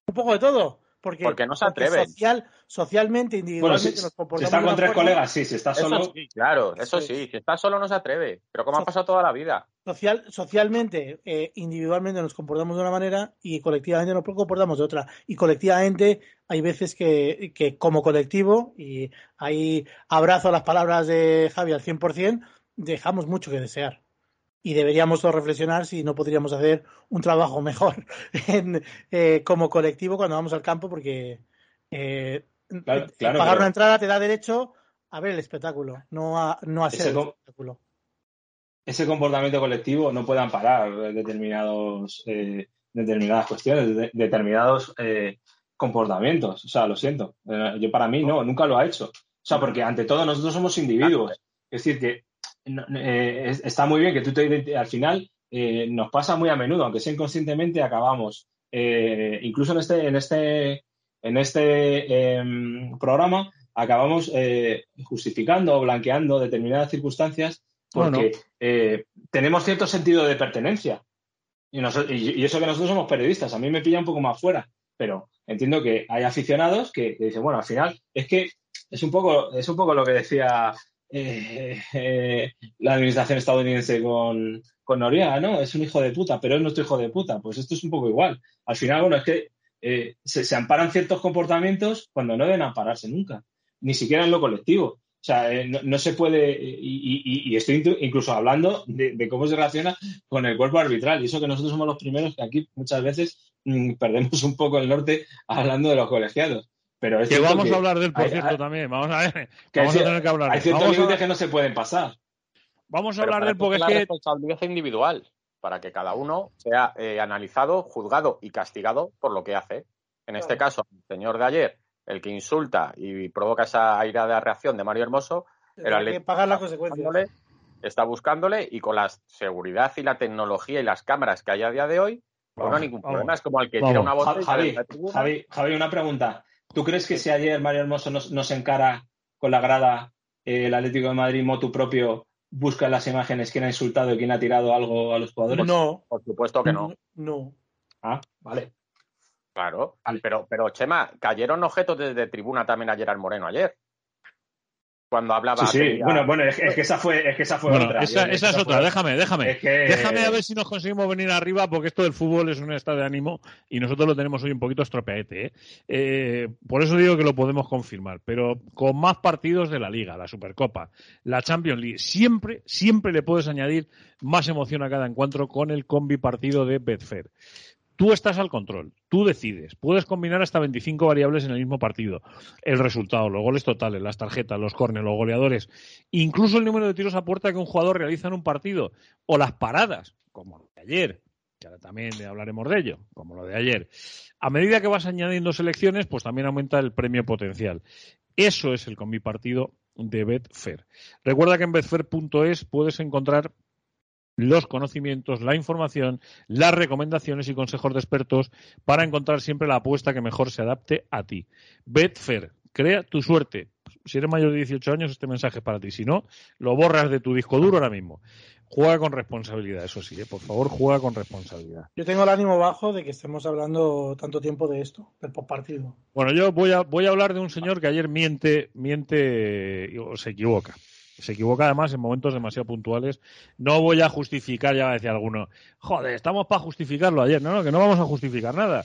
un poco de todo. Porque, porque no se atreve. Social, socialmente, individualmente nos comportamos. Si está con tres colegas, sí, si está solo. claro, eso sí. Si está solo no se atreve. Pero como ha pasado toda la vida. social, socialmente, eh, individualmente nos comportamos de una manera y colectivamente nos comportamos de otra. Y colectivamente hay veces que, que como colectivo, y ahí abrazo las palabras de Javi al 100%, dejamos mucho que desear. Y deberíamos todos reflexionar si no podríamos hacer un trabajo mejor en, eh, como colectivo cuando vamos al campo, porque eh, Claro, claro, pagar pero- una entrada te da derecho a ver el espectáculo, no a, no a ser el espectáculo. ese comportamiento colectivo no puede amparar determinados, eh, determinadas cuestiones, de- determinados eh, comportamientos. O sea, lo siento. Eh, yo para mí no, nunca lo ha hecho. O sea, porque ante todo nosotros somos individuos. Es decir, que eh, es- está muy bien que tú te al final eh, nos pasa muy a menudo, aunque sea inconscientemente, acabamos. eh, incluso en este, en este, en este em, programa, acabamos justificando o blanqueando determinadas circunstancias porque tenemos cierto sentido de pertenencia. Y, y- y eso que nosotros somos periodistas, a mí me pilla un poco más fuera, pero entiendo que hay aficionados que, que dicen, bueno, al final es que es un poco, es un poco lo que decía eh, la administración estadounidense con, con Noriega, ¿no? Es un hijo de puta, pero es nuestro hijo de puta. Pues esto es un poco igual. Al final, bueno, es que eh, se, amparan ciertos comportamientos cuando no deben ampararse nunca, ni siquiera en lo colectivo. O sea, eh, no, se puede, y, estoy inclu- incluso hablando de, de cómo se relaciona con el cuerpo arbitral. Y eso que nosotros somos los primeros que aquí muchas veces mm, perdemos un poco el norte hablando de los colegiados. Pero es Que vamos que a hablar del, por hay- cierto, hay- también. Vamos a ver. que hay Vamos a cier- tener que hablar. hay ciertos Vamos a, límites que no se pueden pasar. vamos a Pero hablar para del porque es la que responsabilidad individual, para que cada uno sea eh, analizado, juzgado y castigado por lo que hace. En este caso, el señor de ayer, el que insulta y provoca esa airada reacción de Mario Hermoso, el Hay que pagar las está consecuencias. buscándole, está buscándole y con la seguridad y la tecnología y las cámaras que hay a día de hoy, pues no Vamos, hay ningún vamos. problema. Es como el que Vamos. tira una botella Javi, de. Javi, Javi, una pregunta. ¿Tú crees que si ayer Mario Hermoso nos, nos encara con la grada eh, el Atlético de Madrid, motu propio, busca las imágenes, quién ha insultado y quién ha tirado algo a los jugadores? No, Por supuesto que no. no. Ah, vale. Claro, Vale. pero, pero Chema, cayeron objetos desde tribuna también ayer al Moreno ayer. Cuando hablaba. Sí, sí. Bueno, bueno, es, que- es que esa fue, es que esa fue Bueno, otra. esa, Yo- esa es otra, fue- déjame, déjame. Es que- Déjame a ver si nos conseguimos venir arriba, porque esto del fútbol es un estado de ánimo y nosotros lo tenemos hoy un poquito estropeete. ¿eh? Eh, por eso digo que lo podemos confirmar, pero con más partidos de la Liga, la Supercopa, la Champions League, siempre, siempre le puedes añadir más emoción a cada encuentro con el combi partido de Betfair. Tú estás al control, tú decides, puedes combinar hasta 25 variables en el mismo partido. El resultado, los goles totales, las tarjetas, los córneres, los goleadores, incluso el número de tiros a puerta que un jugador realiza en un partido, o las paradas, como lo de ayer, que ahora también hablaremos de ello, como lo de ayer. A medida que vas añadiendo selecciones, pues también aumenta el premio potencial. Eso es el combi partido de Betfair. Recuerda que en betfair.es puedes encontrar los conocimientos, la información, las recomendaciones y consejos de expertos para encontrar siempre la apuesta que mejor se adapte a ti. Betfair, crea tu suerte. Si eres mayor de 18 años, este mensaje es para ti. Si no, lo borras de tu disco duro ahora mismo. Juega con responsabilidad, eso sí, ¿eh? por favor, juega con responsabilidad. Yo tengo el ánimo bajo de que estemos hablando tanto tiempo de esto, del postpartido. Bueno, yo voy a, voy a hablar de un señor que ayer miente, miente o se equivoca. Se equivoca además en momentos demasiado puntuales. No voy a justificar, ya decía alguno, joder, estamos para justificarlo ayer. No, no, que no vamos a justificar nada.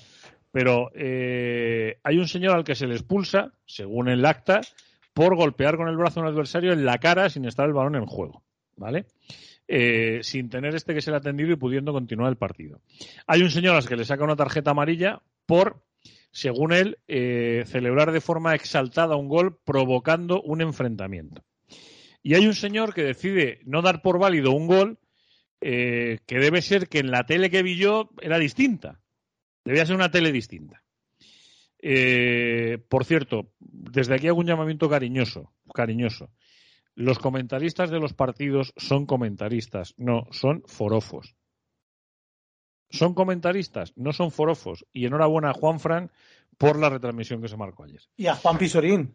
Pero eh, hay un señor al que se le expulsa, según el acta, por golpear con el brazo a un adversario en la cara sin estar el balón en juego. ¿Vale? Eh, sin tener este que ser atendido y pudiendo continuar el partido. Hay un señor al que le saca una tarjeta amarilla por según él, eh, celebrar de forma exaltada un gol provocando un enfrentamiento. Y hay un señor que decide no dar por válido un gol eh, que debe ser que en la tele que vi yo era distinta. Debía ser una tele distinta. Eh, por cierto, desde aquí hago un llamamiento cariñoso, cariñoso. Los comentaristas de los partidos son comentaristas, no, son forofos son comentaristas, no son forofos. Y enhorabuena a Juan Fran por la retransmisión que se marcó ayer. Y a Juan Pisorín.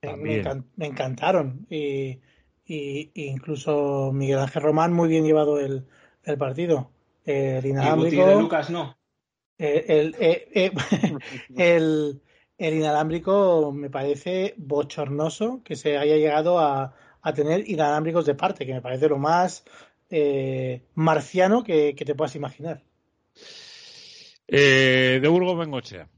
Me, También. encan- me encantaron. Y, y- y incluso Miguel Ángel Román muy bien llevado el, el partido. El inalámbrico. de Lucas no. eh, el, eh, eh, el- el inalámbrico me parece bochornoso que se haya llegado a, a tener inalámbricos de parte, que me parece lo más eh, marciano que, que te puedas imaginar. Eh, de Burgos Bengochea.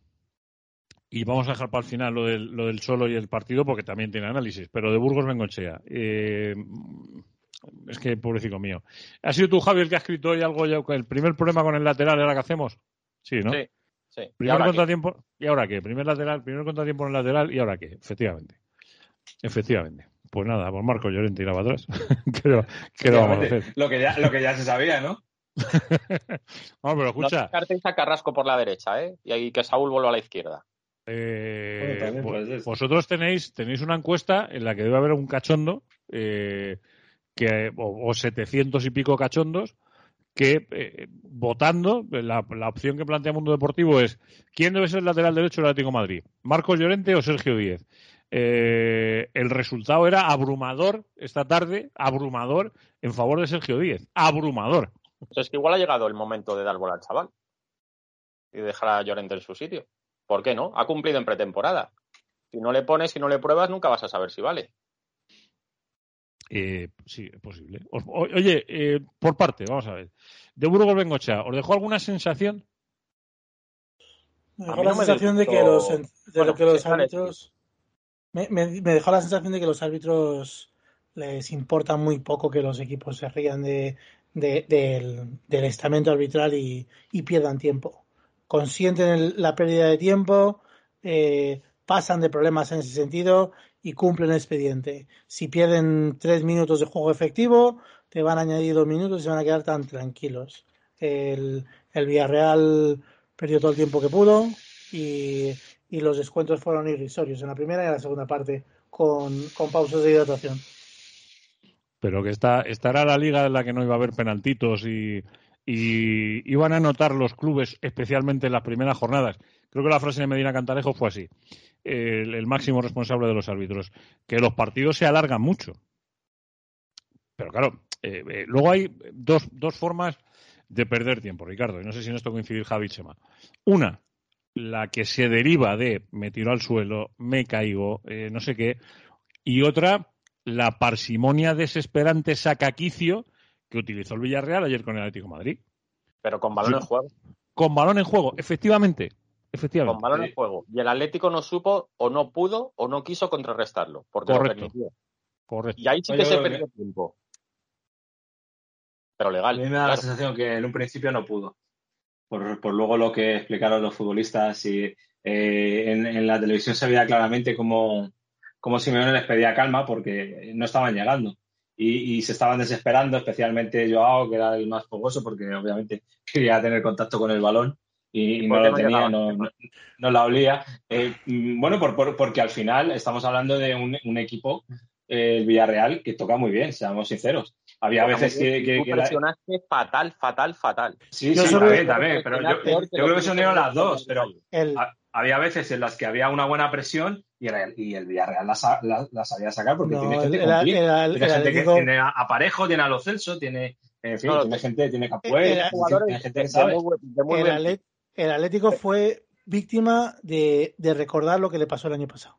Y vamos a dejar para el final lo del, lo del solo y el partido porque también tiene análisis. Pero de Burgos Bengochea. Eh, es que, pobrecito mío. ¿Ha sido tú, Javier, que ha escrito hoy algo ya? El primer problema con el lateral era que hacemos. Sí, ¿no? Sí, sí. ¿Y Primer qué? contratiempo. ¿Y ahora qué? Primer lateral, primer contratiempo en el lateral y ahora qué? Efectivamente. Efectivamente. Pues nada, pues Marco Llorente irá para atrás. ¿Qué, lo- qué lo vamos a hacer? Lo que ya, lo que ya se sabía, ¿no? Vamos, pero No escucha. descartéis a Carrasco por la derecha, ¿eh? Y ahí que Saúl vuelva a la izquierda. Eh, Bueno, vosotros tenéis, tenéis una encuesta en la que debe haber un cachondo, eh, que, o, o 700 y pico cachondos, que eh, votando, la, la opción que plantea Mundo Deportivo es ¿quién debe ser el lateral derecho del Atlético de Madrid? ¿Marcos Llorente o Sergio Díez? Eh, el resultado era abrumador esta tarde, abrumador en favor de Sergio Díez. Abrumador. Entonces, es que igual ha llegado el momento de dar bola al chaval y dejar a Llorente en su sitio. ¿Por qué no? Ha cumplido en pretemporada. Si no le pones, si no le pruebas, nunca vas a saber si vale. Eh, sí, es posible. O- oye, eh, por parte, vamos a ver. De Burgos Bengocha, ¿os dejó alguna sensación? Me dejó la no me sensación de que los, de Bueno, lo que los árbitros. Me, me- me dejó la sensación de que los árbitros les importa muy poco que los equipos se rían de, de- del, del estamento arbitral y, y pierdan tiempo. Consienten la pérdida de tiempo, eh, pasan de problemas en ese sentido y cumplen el expediente. Si pierden tres minutos de juego efectivo, te van a añadir dos minutos y se van a quedar tan tranquilos. El, el Villarreal perdió todo el tiempo que pudo y, y los descuentos fueron irrisorios en la primera y en la segunda parte con, con pausas de hidratación. Pero que esta, esta era la liga en la que no iba a haber penaltitos y, y iban a notar los clubes, especialmente en las primeras jornadas. Creo que la frase de Medina Cantarejo fue así. El, máximo responsable de los árbitros. Que los partidos se alargan mucho. Pero claro, eh, eh, luego hay dos, dos formas de perder tiempo, Ricardo. Y no sé si en esto coincidir Javi Chema. Una, la que se deriva de me tiro al suelo, me caigo, eh, no sé qué. Y otra, la parsimonia desesperante sacaquicio que utilizó el Villarreal ayer con el Atlético de Madrid. Pero con balón en juego. Con balón en juego, efectivamente. Con Efectivamente. balón Sí. en juego. Y el Atlético no supo, o no pudo, o no quiso contrarrestarlo. Porque lo Correcto. permitió. Correcto. Y ahí sí Oye, que se perdió tiempo. Pero A legal. mí me da la sensación que en un principio no pudo. Por, por luego lo que explicaron los futbolistas y eh, en, en la televisión se veía claramente cómo, cómo Simeone les pedía calma porque no estaban llegando. Y, y se estaban desesperando, especialmente Joao, que era el más fogoso, porque obviamente quería tener contacto con el balón y, y no ¿Por qué lo tenía, no, no, no la olía. Eh, mm, bueno, por, por- porque al final estamos hablando de un, un equipo, eh, el Villarreal, que toca muy bien, seamos sinceros. Había veces que, que- que la- presionaste fatal, fatal, fatal. Sí, Yo sí, también, también, pero yo, yo creo que se unieron las dos, pero El, ha- había veces en las que había una buena presión y el, y el Villarreal la, sa- la- la sabía sacar porque no, tiene gente el- tiene gente Atlético, que tiene a, a Parejo, tiene a Lo Celso, tiene, en fin, No, tiene gente, tiene el- tiene, gente que sabe. el Atlético fue víctima de, de recordar lo que le pasó el año pasado.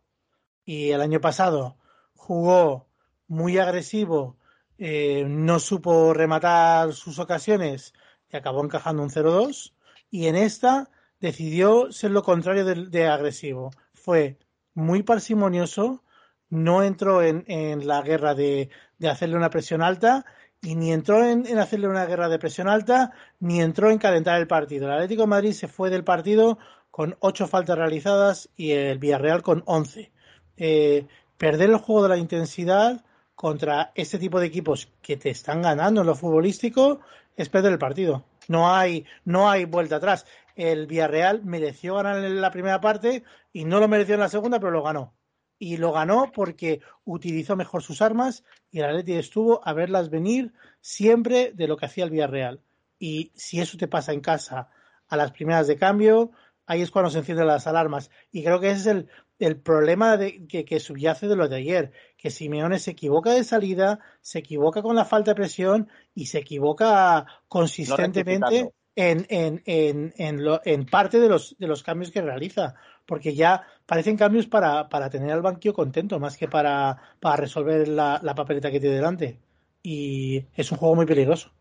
Y el año pasado jugó muy agresivo, eh, no supo rematar sus ocasiones y acabó encajando un 0-2. Y en esta decidió ser lo contrario de, de agresivo. Fue muy parsimonioso, no entró en, la guerra de, hacerle una presión alta y ni entró en, hacerle una guerra de presión alta ni entró en calentar el partido. El Atlético Madrid se fue del partido con ocho faltas realizadas y el Villarreal con once. Eh, perder el juego de la intensidad contra este tipo de equipos que te están ganando en lo futbolístico es perder el partido. No hay, no hay vuelta atrás. El Villarreal mereció ganar en la primera parte y no lo mereció en la segunda, pero lo ganó. Y lo ganó porque utilizó mejor sus armas y el Atleti estuvo a verlas venir siempre de lo que hacía el Villarreal. Y si eso te pasa en casa a las primeras de cambio, ahí es cuando se encienden las alarmas. Y creo que ese es el, el problema de, que, que subyace de lo de ayer, que Simeone se equivoca de salida, se equivoca con la falta de presión y se equivoca consistentemente. En, en, en, en, lo- en parte de los, de los cambios que realiza. Porque ya parecen cambios para, para tener al banquillo contento, más que para, para resolver la, la papeleta que tiene delante. y es un juego muy peligroso.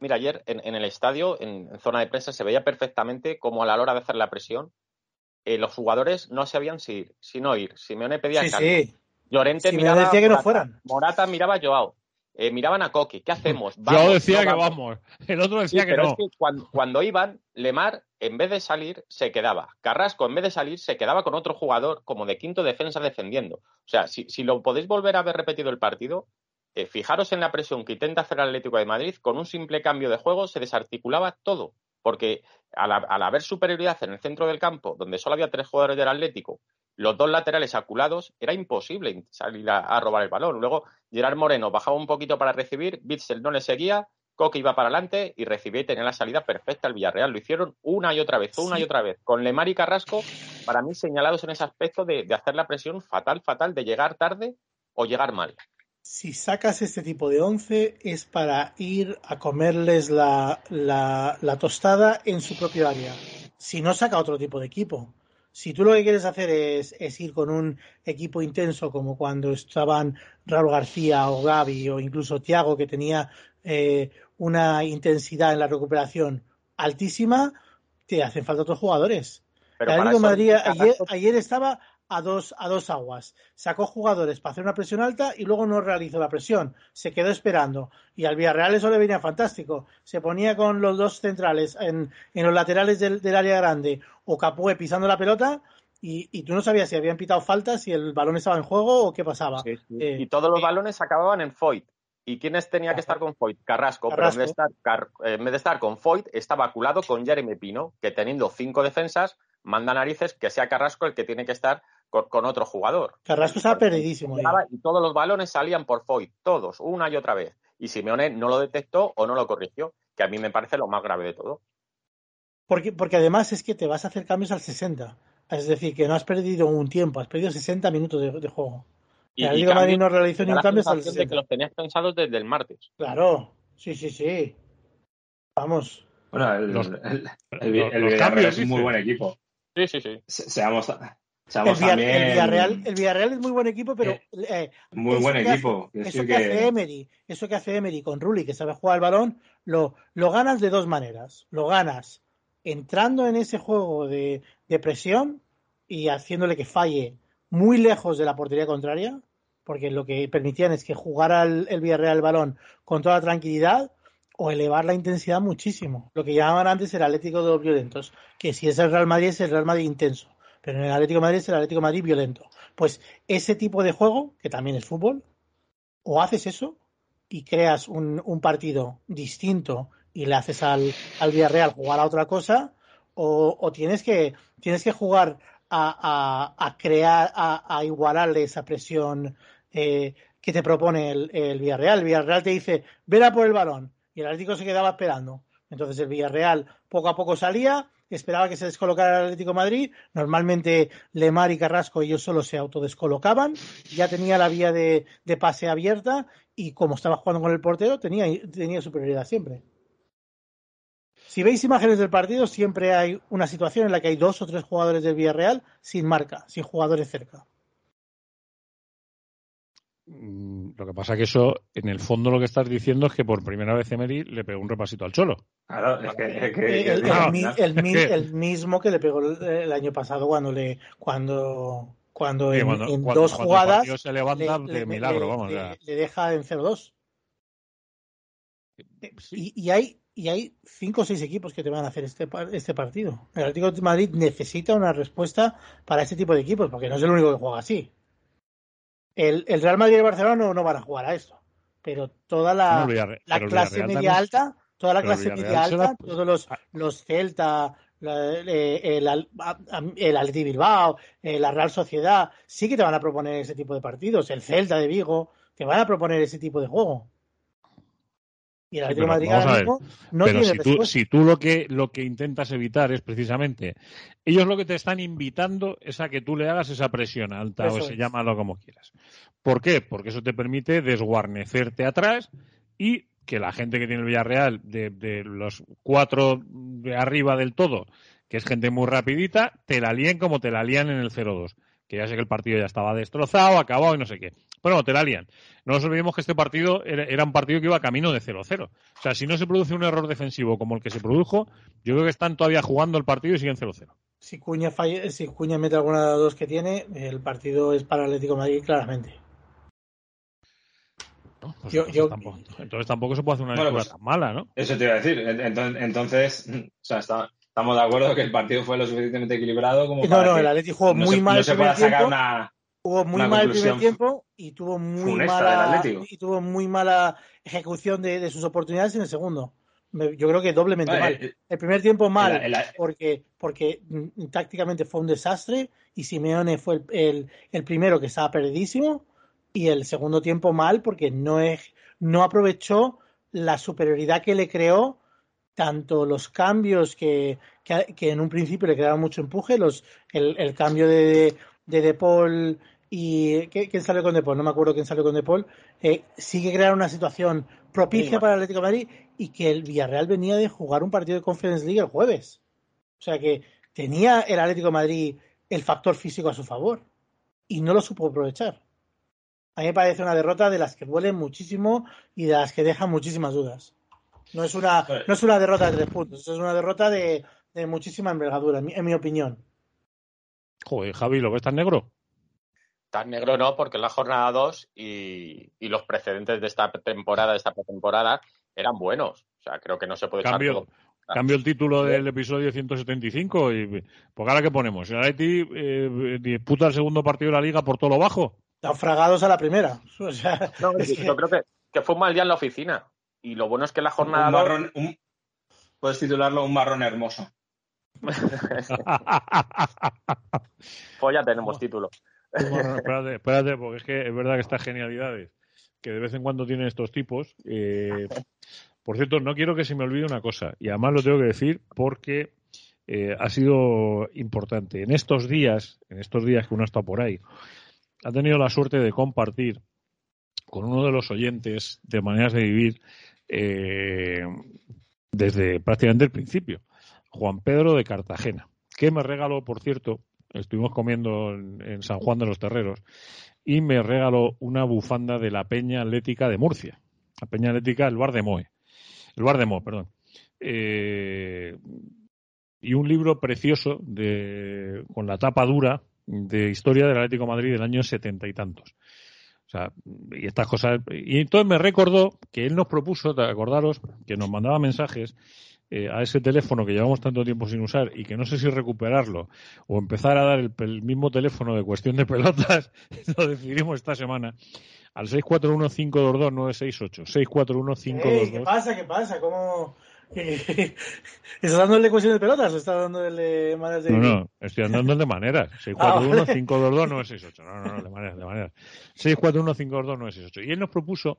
Mira, ayer en, en el estadio, en, en, zona de prensa, se veía perfectamente como a la hora de hacer la presión, eh, los jugadores no sabían si ir, si no ir. Simeone pedía Sí, calma. sí. Llorente Simeone miraba decía que no Morata. fueran. Morata miraba a Joao. Eh, miraban a Coque. ¿Qué hacemos? Yo decía no que vamos. El otro Sí, decía que pero no. es que cuando, cuando iban, Lemar, en vez de salir, se quedaba. Carrasco, en vez de salir, se quedaba con otro jugador como de quinto defensa defendiendo. O sea, si, si lo podéis volver a haber repetido el partido, eh, fijaros en la presión que intenta hacer el Atlético de Madrid, con un simple cambio de juego se desarticulaba todo. Porque al, al haber superioridad en el centro del campo, donde solo había tres jugadores del Atlético, los dos laterales aculados, era imposible salir a, a robar el balón. Luego, Gerard Moreno bajaba un poquito para recibir, Bitzel no le seguía, Coque iba para adelante y recibía y tenía la salida perfecta al Villarreal. Lo hicieron una y otra vez, una y otra vez. Con Lemar y Carrasco, para mí señalados en ese aspecto de, de hacer la presión fatal, fatal, de llegar tarde o llegar mal. Si sacas este tipo de once es para ir a comerles la, la, la tostada en su propio área. Si no saca otro tipo de equipo. Si tú lo que quieres hacer es, es ir con un equipo intenso como cuando estaban Raúl García o Gaby o incluso Thiago que tenía eh, una intensidad en la recuperación altísima, te hacen falta otros jugadores. Pero para eso, Madrid ayer, ayer estaba a dos, a dos aguas. Sacó jugadores para hacer una presión alta y luego no realizó la presión. Se quedó esperando. Y al Villarreal eso le venía fantástico. Se ponía con los dos centrales en, en los laterales del, del área grande o Capué pisando la pelota y, y tú no sabías si habían pitado faltas, si el balón estaba en juego o qué pasaba. Sí, sí. Eh, y todos los balones acababan en Foyt. ¿Y quiénes tenía que estar con Foyt? Carrasco, pero en vez, de estar, Car- eh, en vez de estar con Foyt, estaba aculado con Jeremy Pino, que teniendo cinco defensas, manda narices que sea Carrasco el que tiene que estar con, con otro jugador. Carrasco estaba perdidísimo. Y todos los balones salían por Foyt, todos, una y otra vez. Y Simeone no lo detectó o no lo corrigió, que a mí me parece lo más grave de todo. Porque, porque además es que te vas a hacer cambios al 60. Es decir, que no has perdido un tiempo, has perdido 60 minutos de, de juego. Y, El y Atlético Madrid no realizó me ni da un la cambio hasta el sensación de que 60. los tenías pensados desde el martes. Claro, sí, sí, sí. Vamos. Bueno, el, Los- el, el, los- el los Villarreal cambios, es un muy buen equipo. Sí, sí, sí. Se- Seamos, El, seamos Villar- también el Villarreal, el Villarreal es muy buen equipo, pero eh, muy eso buen hace- equipo. Eso que hace Emery, eso que hace Emery con Rulli, que sabe jugar al balón, lo, lo ganas de dos maneras. Lo ganas entrando en ese juego de, de presión y haciéndole que falle muy lejos de la portería contraria, porque lo que permitían es que jugara el, Villarreal el balón con toda tranquilidad o elevar la intensidad muchísimo. Lo que llamaban antes el Atlético de los violentos, que si es el Real Madrid es el Real Madrid intenso, pero en el Atlético de Madrid es el Atlético Madrid violento. Pues ese tipo de juego, que también es fútbol, o haces eso y creas un partido distinto y le haces al, al Villarreal jugar a otra cosa, o, o tienes que tienes que jugar a, a- crear, a, igualarle esa presión eh, que te propone el, el Villarreal. El Villarreal te dice, ven a por el balón, y el Atlético se quedaba esperando. Entonces el Villarreal poco a poco salía, esperaba que se descolocara el Atlético Madrid. Normalmente Lemar y Carrasco ellos solo se autodescolocaban, ya tenía la vía de, de pase abierta y como estaba jugando con el portero tenía, tenía superioridad siempre. Si veis imágenes del partido, siempre hay una situación en la que hay dos o tres jugadores del Villarreal sin marca, sin jugadores cerca. Mm, Lo que pasa que eso, en el fondo, lo que estás diciendo es que por primera vez Emery le pegó un repasito al Cholo. Claro, es que, es que- el, no. es mismo que le pegó el, año pasado cuando le cuando cuando Sí, en, cuando- en cuando- dos cuando el jugadas partido se levanta le, de le- milagro, le- vamos. le- deja en 0-2. Sí. Y, y hay y hay cinco o seis equipos que te van a hacer este este partido. El Atlético de Madrid necesita una respuesta para este tipo de equipos porque no es el único que juega así. El, el Real Madrid y el Barcelona no, no van a jugar a esto, pero toda la, No, pero clase Villarreal media también- alta, toda la pero clase media Villarreal alta, pues, todos los, ah. los Celta, la- eh, el, el Atleti Bilbao, eh, la Real Sociedad, sí que te van a proponer ese tipo de partidos. El Celta de Vigo, te van a proponer ese tipo de juego. Y el Sí, Atlético de Madrid ahora mismo no Pero tiene si tú, si tú lo que lo que intentas evitar es precisamente, ellos lo que te están invitando es a que tú le hagas esa presión alta Eso o se llámalo como quieras. ¿Por qué? Porque eso te permite desguarnecerte atrás y que la gente que tiene el Villarreal, de, de los cuatro de arriba del todo, que es gente muy rapidita, te la líen como te la lían en el 0-2. Que ya sé que el partido ya estaba destrozado, acabado y no sé qué. Pero no, te la lían. No nos olvidemos que este partido era, era un partido que iba camino de 0-0. O sea, si no se produce un error defensivo como el que se produjo, yo creo que están todavía jugando el partido y siguen 0-0. Si Cuña, falla- si Cuña mete alguna de las dos que tiene, el partido es para Atlético de Madrid, claramente. ¿no? Pues Yo- entonces, yo- tampoco, entonces tampoco se puede hacer una Bueno, lectura pues- tan mala, ¿no? Eso te iba a decir. Entonces, entonces o sea, está- estamos de acuerdo que el partido fue lo suficientemente equilibrado como No, para no, que el Atlético jugó no muy se, mal no el se pueda sacar tiempo. una... Jugó muy mal el primer tiempo y tuvo muy mala y tuvo muy mala ejecución de, de sus oportunidades en el segundo. Yo creo que doblemente Vale, mal. eh, El primer tiempo mal el- el- porque porque mm, tácticamente fue un desastre y Simeone fue el primero que estaba perdidísimo y el segundo tiempo mal porque no es no aprovechó la superioridad que le creó tanto los cambios que, que, que en un principio le creaban mucho empuje, los, el, el cambio de, de De Paul y ¿qué- ¿quién salió con De Paul? No me acuerdo quién salió con De Paul. Eh, sí que crearon una situación propicia para el Atlético de Madrid y que el Villarreal venía de jugar un partido de Conference League el jueves. O sea que tenía el Atlético de Madrid el factor físico a su favor y no lo supo aprovechar. A mí me parece una derrota de las que duelen muchísimo y de las que dejan muchísimas dudas. No es una, no es una derrota de tres puntos, es una derrota de, de muchísima envergadura, en mi, en mi opinión. Joder, Javi, ¿lo ves tan negro? Tan negro no, porque la jornada 2 y, y los precedentes de esta temporada, de esta pretemporada, eran buenos. O sea, creo que no se puede echar Cambio, todo. cambio el título del episodio 175 y pues ahora qué ponemos. El Atleti eh, disputa el segundo partido de la liga por todo lo bajo. Naufragados a la primera. O sea, No, es que- Yo creo que, que fue un mal día en la oficina. Y lo bueno es que la jornada un 2 marrón, un- puedes titularlo un marrón hermoso. pues ya tenemos título. Bueno, espérate, espérate, porque es que es verdad que estas genialidades que de vez en cuando tienen estos tipos. eh, por cierto, no quiero que se me olvide una cosa, y además lo tengo que decir porque eh, ha sido importante. En estos días, en estos días que uno está por ahí, ha tenido la suerte de compartir con uno de los oyentes de maneras de vivir eh, desde prácticamente el principio, Juan Pedro de Cartagena, que me regaló, por cierto, estuvimos comiendo en, San Juan de los Terreros, y me regaló una bufanda de la Peña Atlética de Murcia, la Peña Atlética del Bar de Moe, el Bar de Moe, perdón. Eh, y un libro precioso de, con la tapa dura de historia del Atlético de Madrid del año setenta y tantos. Sea, y estas cosas. Y entonces me recordó que él nos propuso, acordaros, que nos mandaba mensajes eh, a ese teléfono que llevamos tanto tiempo sin usar y que no sé si recuperarlo o empezar a dar el, mismo teléfono de cuestión de pelotas, lo decidimos esta semana, al 641-522-968. 641-522. Ey, ¿Qué pasa? ¿Qué pasa? ¿Cómo.? ¿Estás dándole cuestión de pelotas o estás dándole maneras de No, vivir? no, estoy andando de maneras. Ah, vale. 641-522-968. No, no, no, de maneras, de maneras. 641-522-968. Y él nos propuso,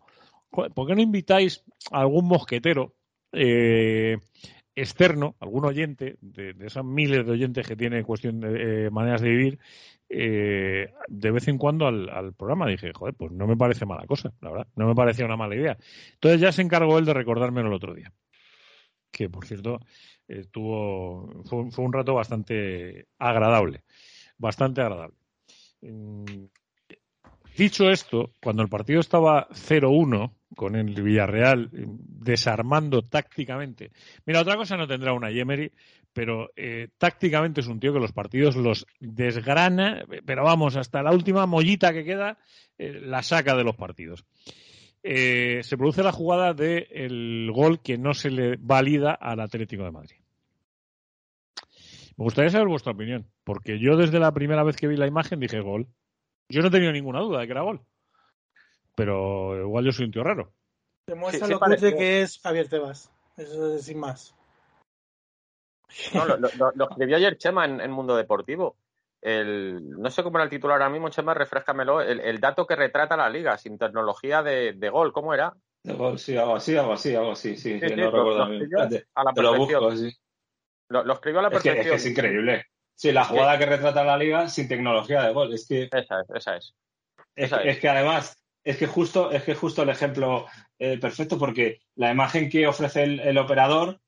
"Joder, ¿por qué no invitáis a algún mosquetero eh, externo, algún oyente, de, de esas miles de oyentes que tiene cuestión de eh, maneras de vivir, eh, de vez en cuando al, al programa? Dije, joder, pues no me parece mala cosa, la verdad. No me parecía una mala idea. Entonces ya se encargó él de recordármelo el otro día. Que, por cierto, estuvo fue, fue un rato bastante agradable bastante agradable. Mm, dicho esto cuando el partido estaba 0-1 con el Villarreal desarmando tácticamente mira otra cosa no tendrá una Yemery pero eh, tácticamente es un tío que los partidos los desgrana pero vamos hasta la última mollita que queda eh, la saca de los partidos eh, se produce la jugada del gol que no se le valida al Atlético de Madrid. Me gustaría saber vuestra opinión, porque yo desde la primera vez que vi la imagen dije gol. Yo no he tenido ninguna duda de que era gol. Pero igual yo soy un tío raro. Demuestra Sí, sí lo pareció. que es Javier Tebas. Eso es sin más. No, lo- lo- lo escribió ayer Chema en, en Mundo Deportivo. El, no sé cómo era el título ahora mismo, Chema, refrescamelo. El, el dato que retrata la liga sin tecnología de, de gol, ¿cómo era? De gol, sí, algo así, algo así, algo así, sí, Sí, sí, sí, no lo- recuerdo bien. a la te lo perfección. busco, sí. Lo, lo escribió a la Es que, es perfección. que es increíble. Sí, la jugada que retrata la liga sin tecnología de gol. Es que, Esa es, esa es. es, Esa que- es. es que además, es que justo, es que justo el ejemplo eh, perfecto, porque la imagen que ofrece el, el operador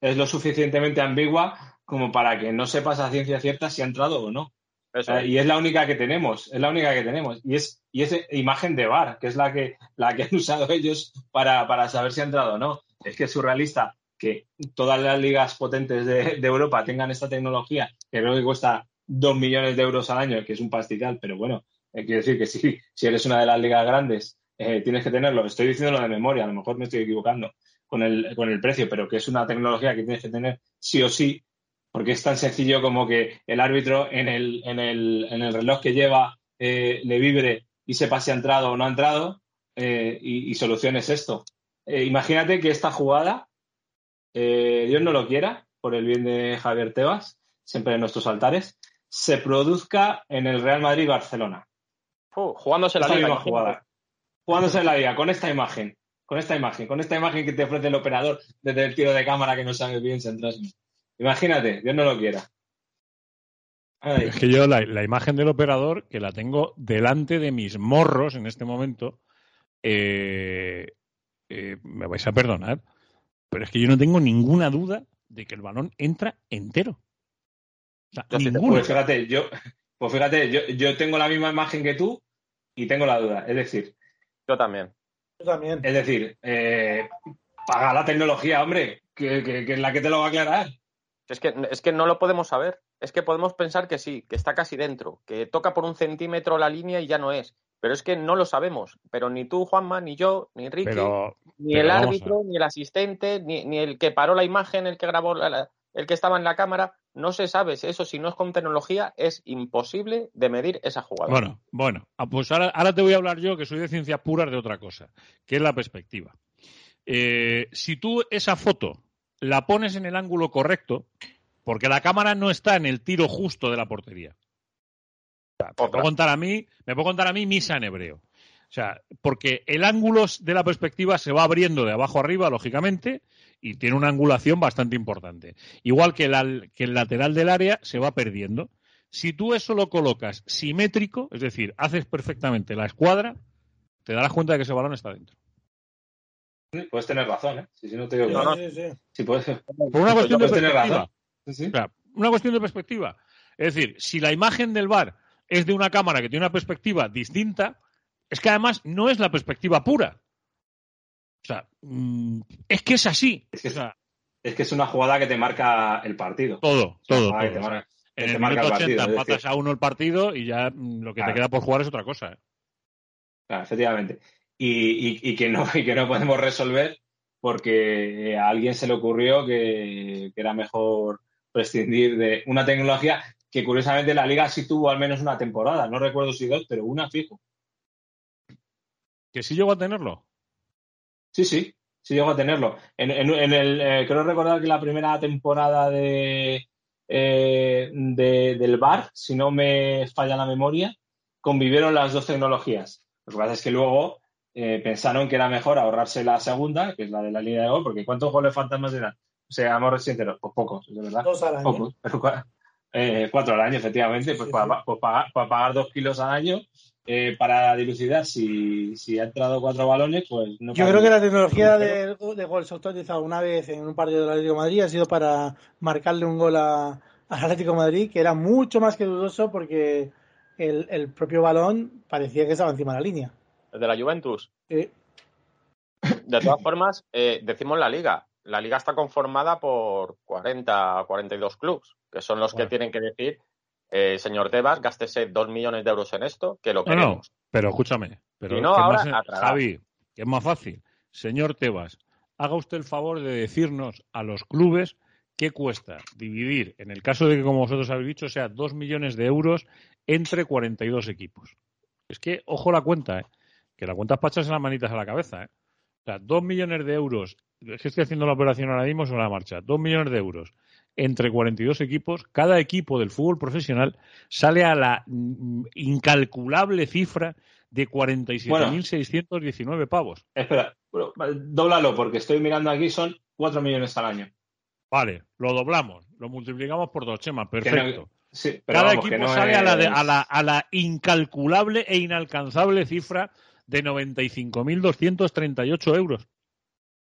es lo suficientemente ambigua como para que no sepas a ciencia cierta si ha entrado o no. Eso Eh, y es la única que tenemos, es la única que tenemos. Y es, y es imagen de VAR, que es la que, la que han usado ellos para, para saber si ha entrado o no. Es que es surrealista que todas las ligas potentes de, de Europa tengan esta tecnología, que creo que cuesta dos millones de euros al año, que es un pastizal, pero bueno, eh, quiero decir que si, si eres una de las ligas grandes, eh, tienes que tenerlo. Estoy diciéndolo de memoria, a lo mejor me estoy equivocando con el, con el precio, pero que es una tecnología que tienes que tener sí o sí, porque es tan sencillo como que el árbitro en el, en el, en el reloj que lleva eh, le vibre y sepa si ha entrado o no ha entrado eh, y, y soluciones esto. Eh, imagínate que esta jugada, Dios no lo quiera, por el bien de Javier Tebas, siempre en nuestros altares, se produzca en el Real Madrid-Barcelona. Jugándose la Esta liga. misma jugada. Jugándose la liga, con esta imagen, con esta imagen, con esta imagen que te ofrece el operador desde el tiro de cámara que no sabe bien si entras. Imagínate, Dios no lo quiera. Ay, Es que yo la, la imagen del operador, que la tengo delante de mis morros en este momento, eh, eh, me vais a perdonar, pero es que yo no tengo ninguna duda de que el balón entra entero. O sea, pues fíjate, yo, pues fíjate, yo, yo tengo la misma imagen que tú y tengo la duda. Es decir, Yo también. Yo también. es decir, eh, paga la tecnología, hombre, que, que- que es la que te lo va a aclarar. Es que, es que no lo podemos saber. Es que podemos pensar que sí, que está casi dentro, que toca por un centímetro la línea y ya no es. Pero es que no lo sabemos. Pero ni tú, Juanma, ni yo, ni Ricky, Pero, ni pero el árbitro, ni el asistente, ni, ni el que paró la imagen, el que grabó, la- la- el que estaba en la cámara, no se sabe. Eso, si no es con tecnología, es imposible de medir esa jugada. Bueno, bueno, ah, pues ahora, ahora te voy a hablar yo, que soy de ciencias puras, de otra cosa, que es la perspectiva. Eh, si tú esa foto la pones en el ángulo correcto, porque la cámara no está en el tiro justo de la portería. O sea, me puedo contar a mí, me puedo contar a mí misa en hebreo. O sea, porque el ángulo de la perspectiva se va abriendo de abajo arriba, lógicamente, y tiene una angulación bastante importante. Igual que que el lateral del área se va perdiendo. Si tú eso lo colocas simétrico, es decir, haces perfectamente la escuadra, te darás cuenta de que ese balón está dentro. Puedes tener razón, ¿eh? Si, si no te digo que No. Sí, sí, sí. Sí, puedes. Por una cuestión de perspectiva. razón. Sí, sí. O sea, una cuestión de perspectiva. Es decir, si la imagen del bar es de una cámara que tiene una perspectiva distinta, es que además no es la perspectiva pura. O sea, mm, es que es así. Es que O sea, Es que es una jugada que te marca el partido. todo, todo, te O sea, marca- en te el marca minuto el partido, 80 es empatas decir- a uno el partido y ya mm, lo que te queda por jugar es otra cosa. ¿eh? Claro, efectivamente. Y, y- y que no, y que no podemos resolver porque a alguien se le ocurrió que, que era mejor prescindir de una tecnología que curiosamente la liga sí tuvo al menos una temporada. No recuerdo si dos, pero una fijo. Que sí llegó a tenerlo. Sí, sí, sí llegó a tenerlo. En, en- en el, eh, creo recordar que la primera temporada de, eh, de- del VAR, si no me falla la memoria, convivieron las dos tecnologías. Lo que pasa es que luego eh, pensaron que era mejor ahorrarse la segunda, que es la de la línea de gol, porque ¿cuántos goles fantasmas eran? O sea, amor sinceros, pues pocos, de verdad. Dos al año. Pocos, pero cua- eh, cuatro al año, efectivamente, pues Sí, para, sí. pues pagar, para pagar dos kilos al año eh, para dilucidar si, si ha entrado cuatro balones, pues no Yo creo que la tecnología de, de gol se ha utilizado una vez en un partido del Atlético de Madrid ha sido para marcarle un gol a- al Atlético de Madrid, que era mucho más que dudoso porque el, el propio balón parecía que estaba encima de la línea. El de la Juventus. Eh, De todas formas, eh, decimos la liga. La liga está conformada por 40 o 42 clubes, que son los que tienen que decir, eh, señor Tebas, gástese dos millones de euros en esto, que lo No, no, queremos. pero escúchame. Pero Y no, ¿qué ahora más-. Javi, que es más fácil. Señor Tebas, haga usted el favor de decirnos a los clubes qué cuesta dividir, en el caso de que, como vosotros habéis dicho, sea dos millones de euros entre 42 equipos. Es que, ojo la cuenta, ¿eh? Que la cuenta es para echarse las manitas a la cabeza. ¿eh? O sea, dos millones de euros, es que estoy haciendo la operación ahora mismo sobre la marcha, dos millones de euros entre 42 equipos, cada equipo del fútbol profesional sale a la mm, incalculable cifra de 47.619 pavos. Espera, bueno, dóblalo porque estoy mirando aquí, son 4 millones al año. Vale, lo doblamos, lo multiplicamos por dos, Chema, perfecto. no- sí, pero Cada vamos, equipo no sale a, la de- es- a, la, a la incalculable e inalcanzable cifra de 95.238 euros.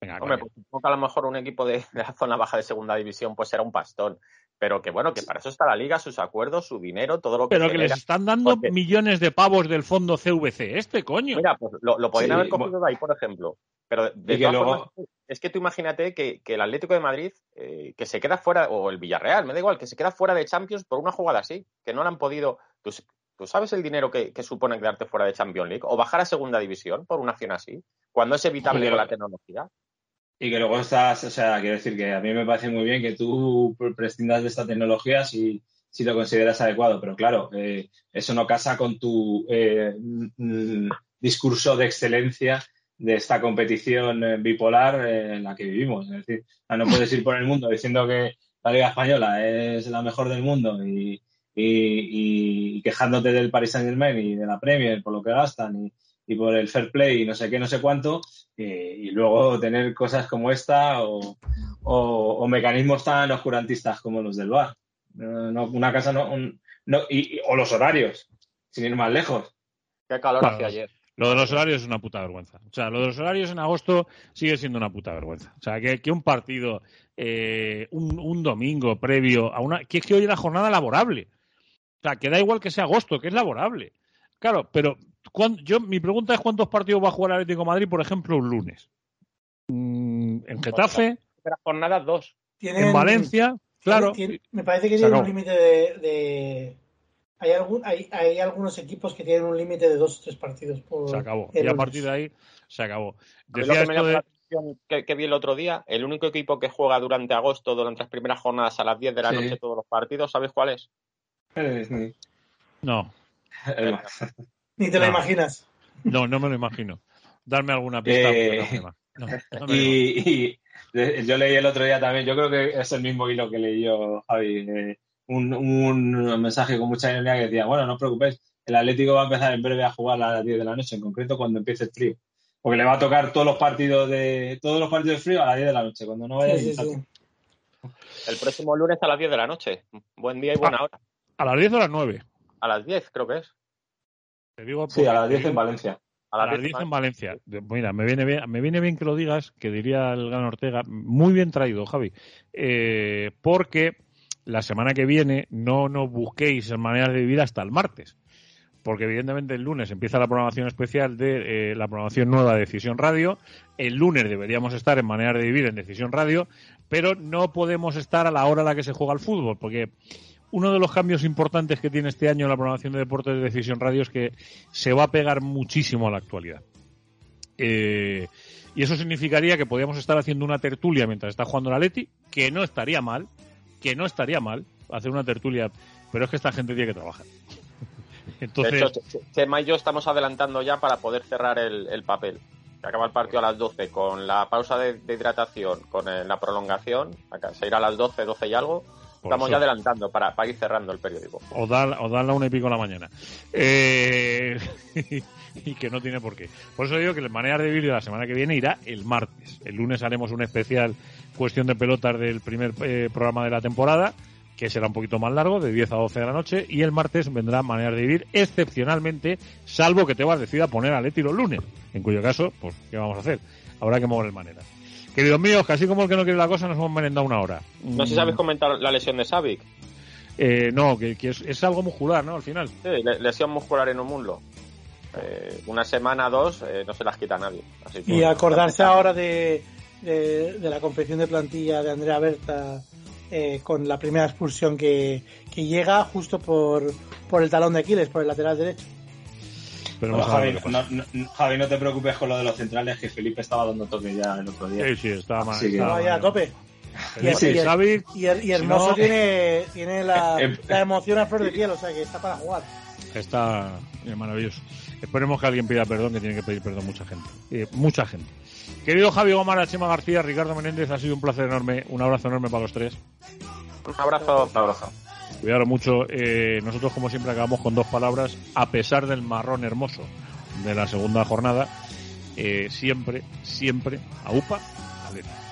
Venga, Hombre, pues supongo que a lo mejor un equipo de, de la zona baja de segunda división pues será un pastón. pero que bueno, que para eso está la liga, sus acuerdos, su dinero, todo lo que Pero que les están dando Porque- millones de pavos del fondo CVC, este coño. Mira, pues lo, lo podrían Sí, haber cogido de ahí, por ejemplo. Pero de todas luego- formas, es que tú imagínate que, que el Atlético de Madrid, eh, que se queda fuera, o el Villarreal, me da igual, que se queda fuera de Champions por una jugada así, que no le han podido. Tú, s- tú sabes el dinero que, que supone quedarte fuera de Champions League o bajar a segunda división por una acción así, cuando es evitable con la tecnología. Y que luego estás, o sea, quiero decir que a mí me parece muy bien que tú prescindas de esta tecnología si, si lo consideras adecuado, pero claro, eh, eso no casa con tu eh, mm, discurso de excelencia de esta competición eh, bipolar eh, en la que vivimos. Es decir, no puedes ir por el mundo diciendo que la Liga Española es la mejor del mundo y, y- y quejándote del Paris Saint Germain y de la Premier por lo que gastan y, y por el fair play y no sé qué, no sé cuánto, eh, y luego tener cosas como esta o, o- o mecanismos tan oscurantistas como los del bar. No, no, una casa no, un- no y, y- o los horarios, sin ir más lejos. Qué calor Claro. hacía ayer. Lo de los horarios es una puta vergüenza. O sea, lo de los horarios en agosto sigue siendo una puta vergüenza. O sea, que, que un partido, eh, un, un domingo previo a una. que es que hoy era jornada laborable. O sea, que da igual que sea agosto, que es laborable. Claro, pero ¿cuán- yo mi pregunta es cuántos partidos va a jugar el Atlético de Madrid, por ejemplo, un lunes. Mm, en Getafe, Primera jornada, dos. En Valencia, claro. me parece que Se tienen un límite de. de- hay, algún, hay, hay algunos equipos que tienen un límite de dos o tres partidos por. Se acabó. el Y a partir de ahí se acabó. Decía que me esto llama de. la atención que, que vi el otro día, el único equipo que juega durante agosto, durante las primeras jornadas a las 10 de la Sí. noche, todos los partidos, ¿sabéis cuál es? Ni- No, el. Ni te lo No. imaginas. no, no me lo imagino. Darme alguna pista. Eh, no, no, me. Y, yo leí el otro día también, yo creo que es el mismo hilo que leí yo, Javi, eh, un, un mensaje con mucha ironía que decía, bueno, no os preocupéis, el Atlético va a empezar en breve a jugar a las 10 de la noche, en concreto cuando empiece el frío. Porque le va a tocar todos los partidos de todos los partidos de frío a las 10 de la noche, cuando no vaya Sí, sí, ni sí. El próximo lunes a las 10 de la noche. Buen día y buena hora. A las 10 o a las 9. A las 10 creo que es. Te digo Sí, a las 10 en Valencia. A las las 10 10 en Valencia. Mira, me viene bien, me viene bien que lo digas, que diría el gran Ortega. Muy bien traído, Javi. Eh, porque la semana que viene no nos busquéis en maneras de vivir hasta el martes. Porque evidentemente el lunes empieza la programación especial de eh, la programación nueva de Decisión Radio. El lunes deberíamos estar en maneras de vivir en Decisión Radio, pero no podemos estar a la hora a la que se juega el fútbol, porque uno de los cambios importantes que tiene este año la programación de deportes de Decisión Radio es que se va a pegar muchísimo a la actualidad. Eh, y eso significaría que podríamos estar haciendo una tertulia mientras está jugando la Leti, que no estaría mal, que no estaría mal hacer una tertulia, pero es que esta gente tiene que trabajar. De Entonces, hecho, Ch- Chema y yo estamos adelantando ya para poder cerrar el, el papel. Acaba el partido a las 12 con la pausa de, de hidratación, con eh, la prolongación. Acá se irá a las 12, 12 y algo. Estamos ya adelantando para, para ir cerrando el periódico. o dar, o dar la una y pico de la mañana. Eh, y que no tiene por qué. Por eso digo que el manera de vivir de la semana que viene irá el martes. El lunes haremos un especial cuestión de pelotas del primer eh, programa de la temporada, que será un poquito más largo, de 10 a 12 de la noche, y el martes vendrá maneras de vivir excepcionalmente, salvo que te vas decida poner a Leti los lunes, en cuyo caso, pues, ¿qué vamos a hacer? Habrá que mover maneras. Queridos míos, casi como el que no quiere la cosa, nos hemos merendado una hora. No sé si habéis comentado la lesión de Savic. Eh, no, que, que es, es algo muscular, ¿no? Al final. Sí, le- lesión muscular en un muslo. Eh, una semana, dos, eh, no se las quita nadie. Así que- Y acordarse ahora de, de, de la confección de plantilla de Andrea Berta eh, con la primera expulsión que, que llega justo por, por el talón de Aquiles, por el lateral derecho. Pero Bueno, Javi, no, no- Javi, no te preocupes con lo de los centrales, que Felipe estaba dando toque ya el otro día. Sí, sí, está mal. Sí, está Vaya a tope. Y- y- Xavi, Y, Her- y Hermoso Si no- tiene, tiene la, Eh, eh, la emoción a flor de piel, o sea que está para jugar. está eh, maravilloso. Esperemos que alguien pida perdón, que tiene que pedir perdón mucha gente. Eh, mucha gente. Querido Javi Gómez, Chema García, Ricardo Menéndez, ha sido un placer enorme. Un abrazo enorme para los tres. Un abrazo. Un abrazo. Cuidaros mucho. Eh, nosotros, como siempre, acabamos con dos palabras. A pesar del marrón hermoso de la segunda jornada, eh, siempre, siempre, a UPA, a.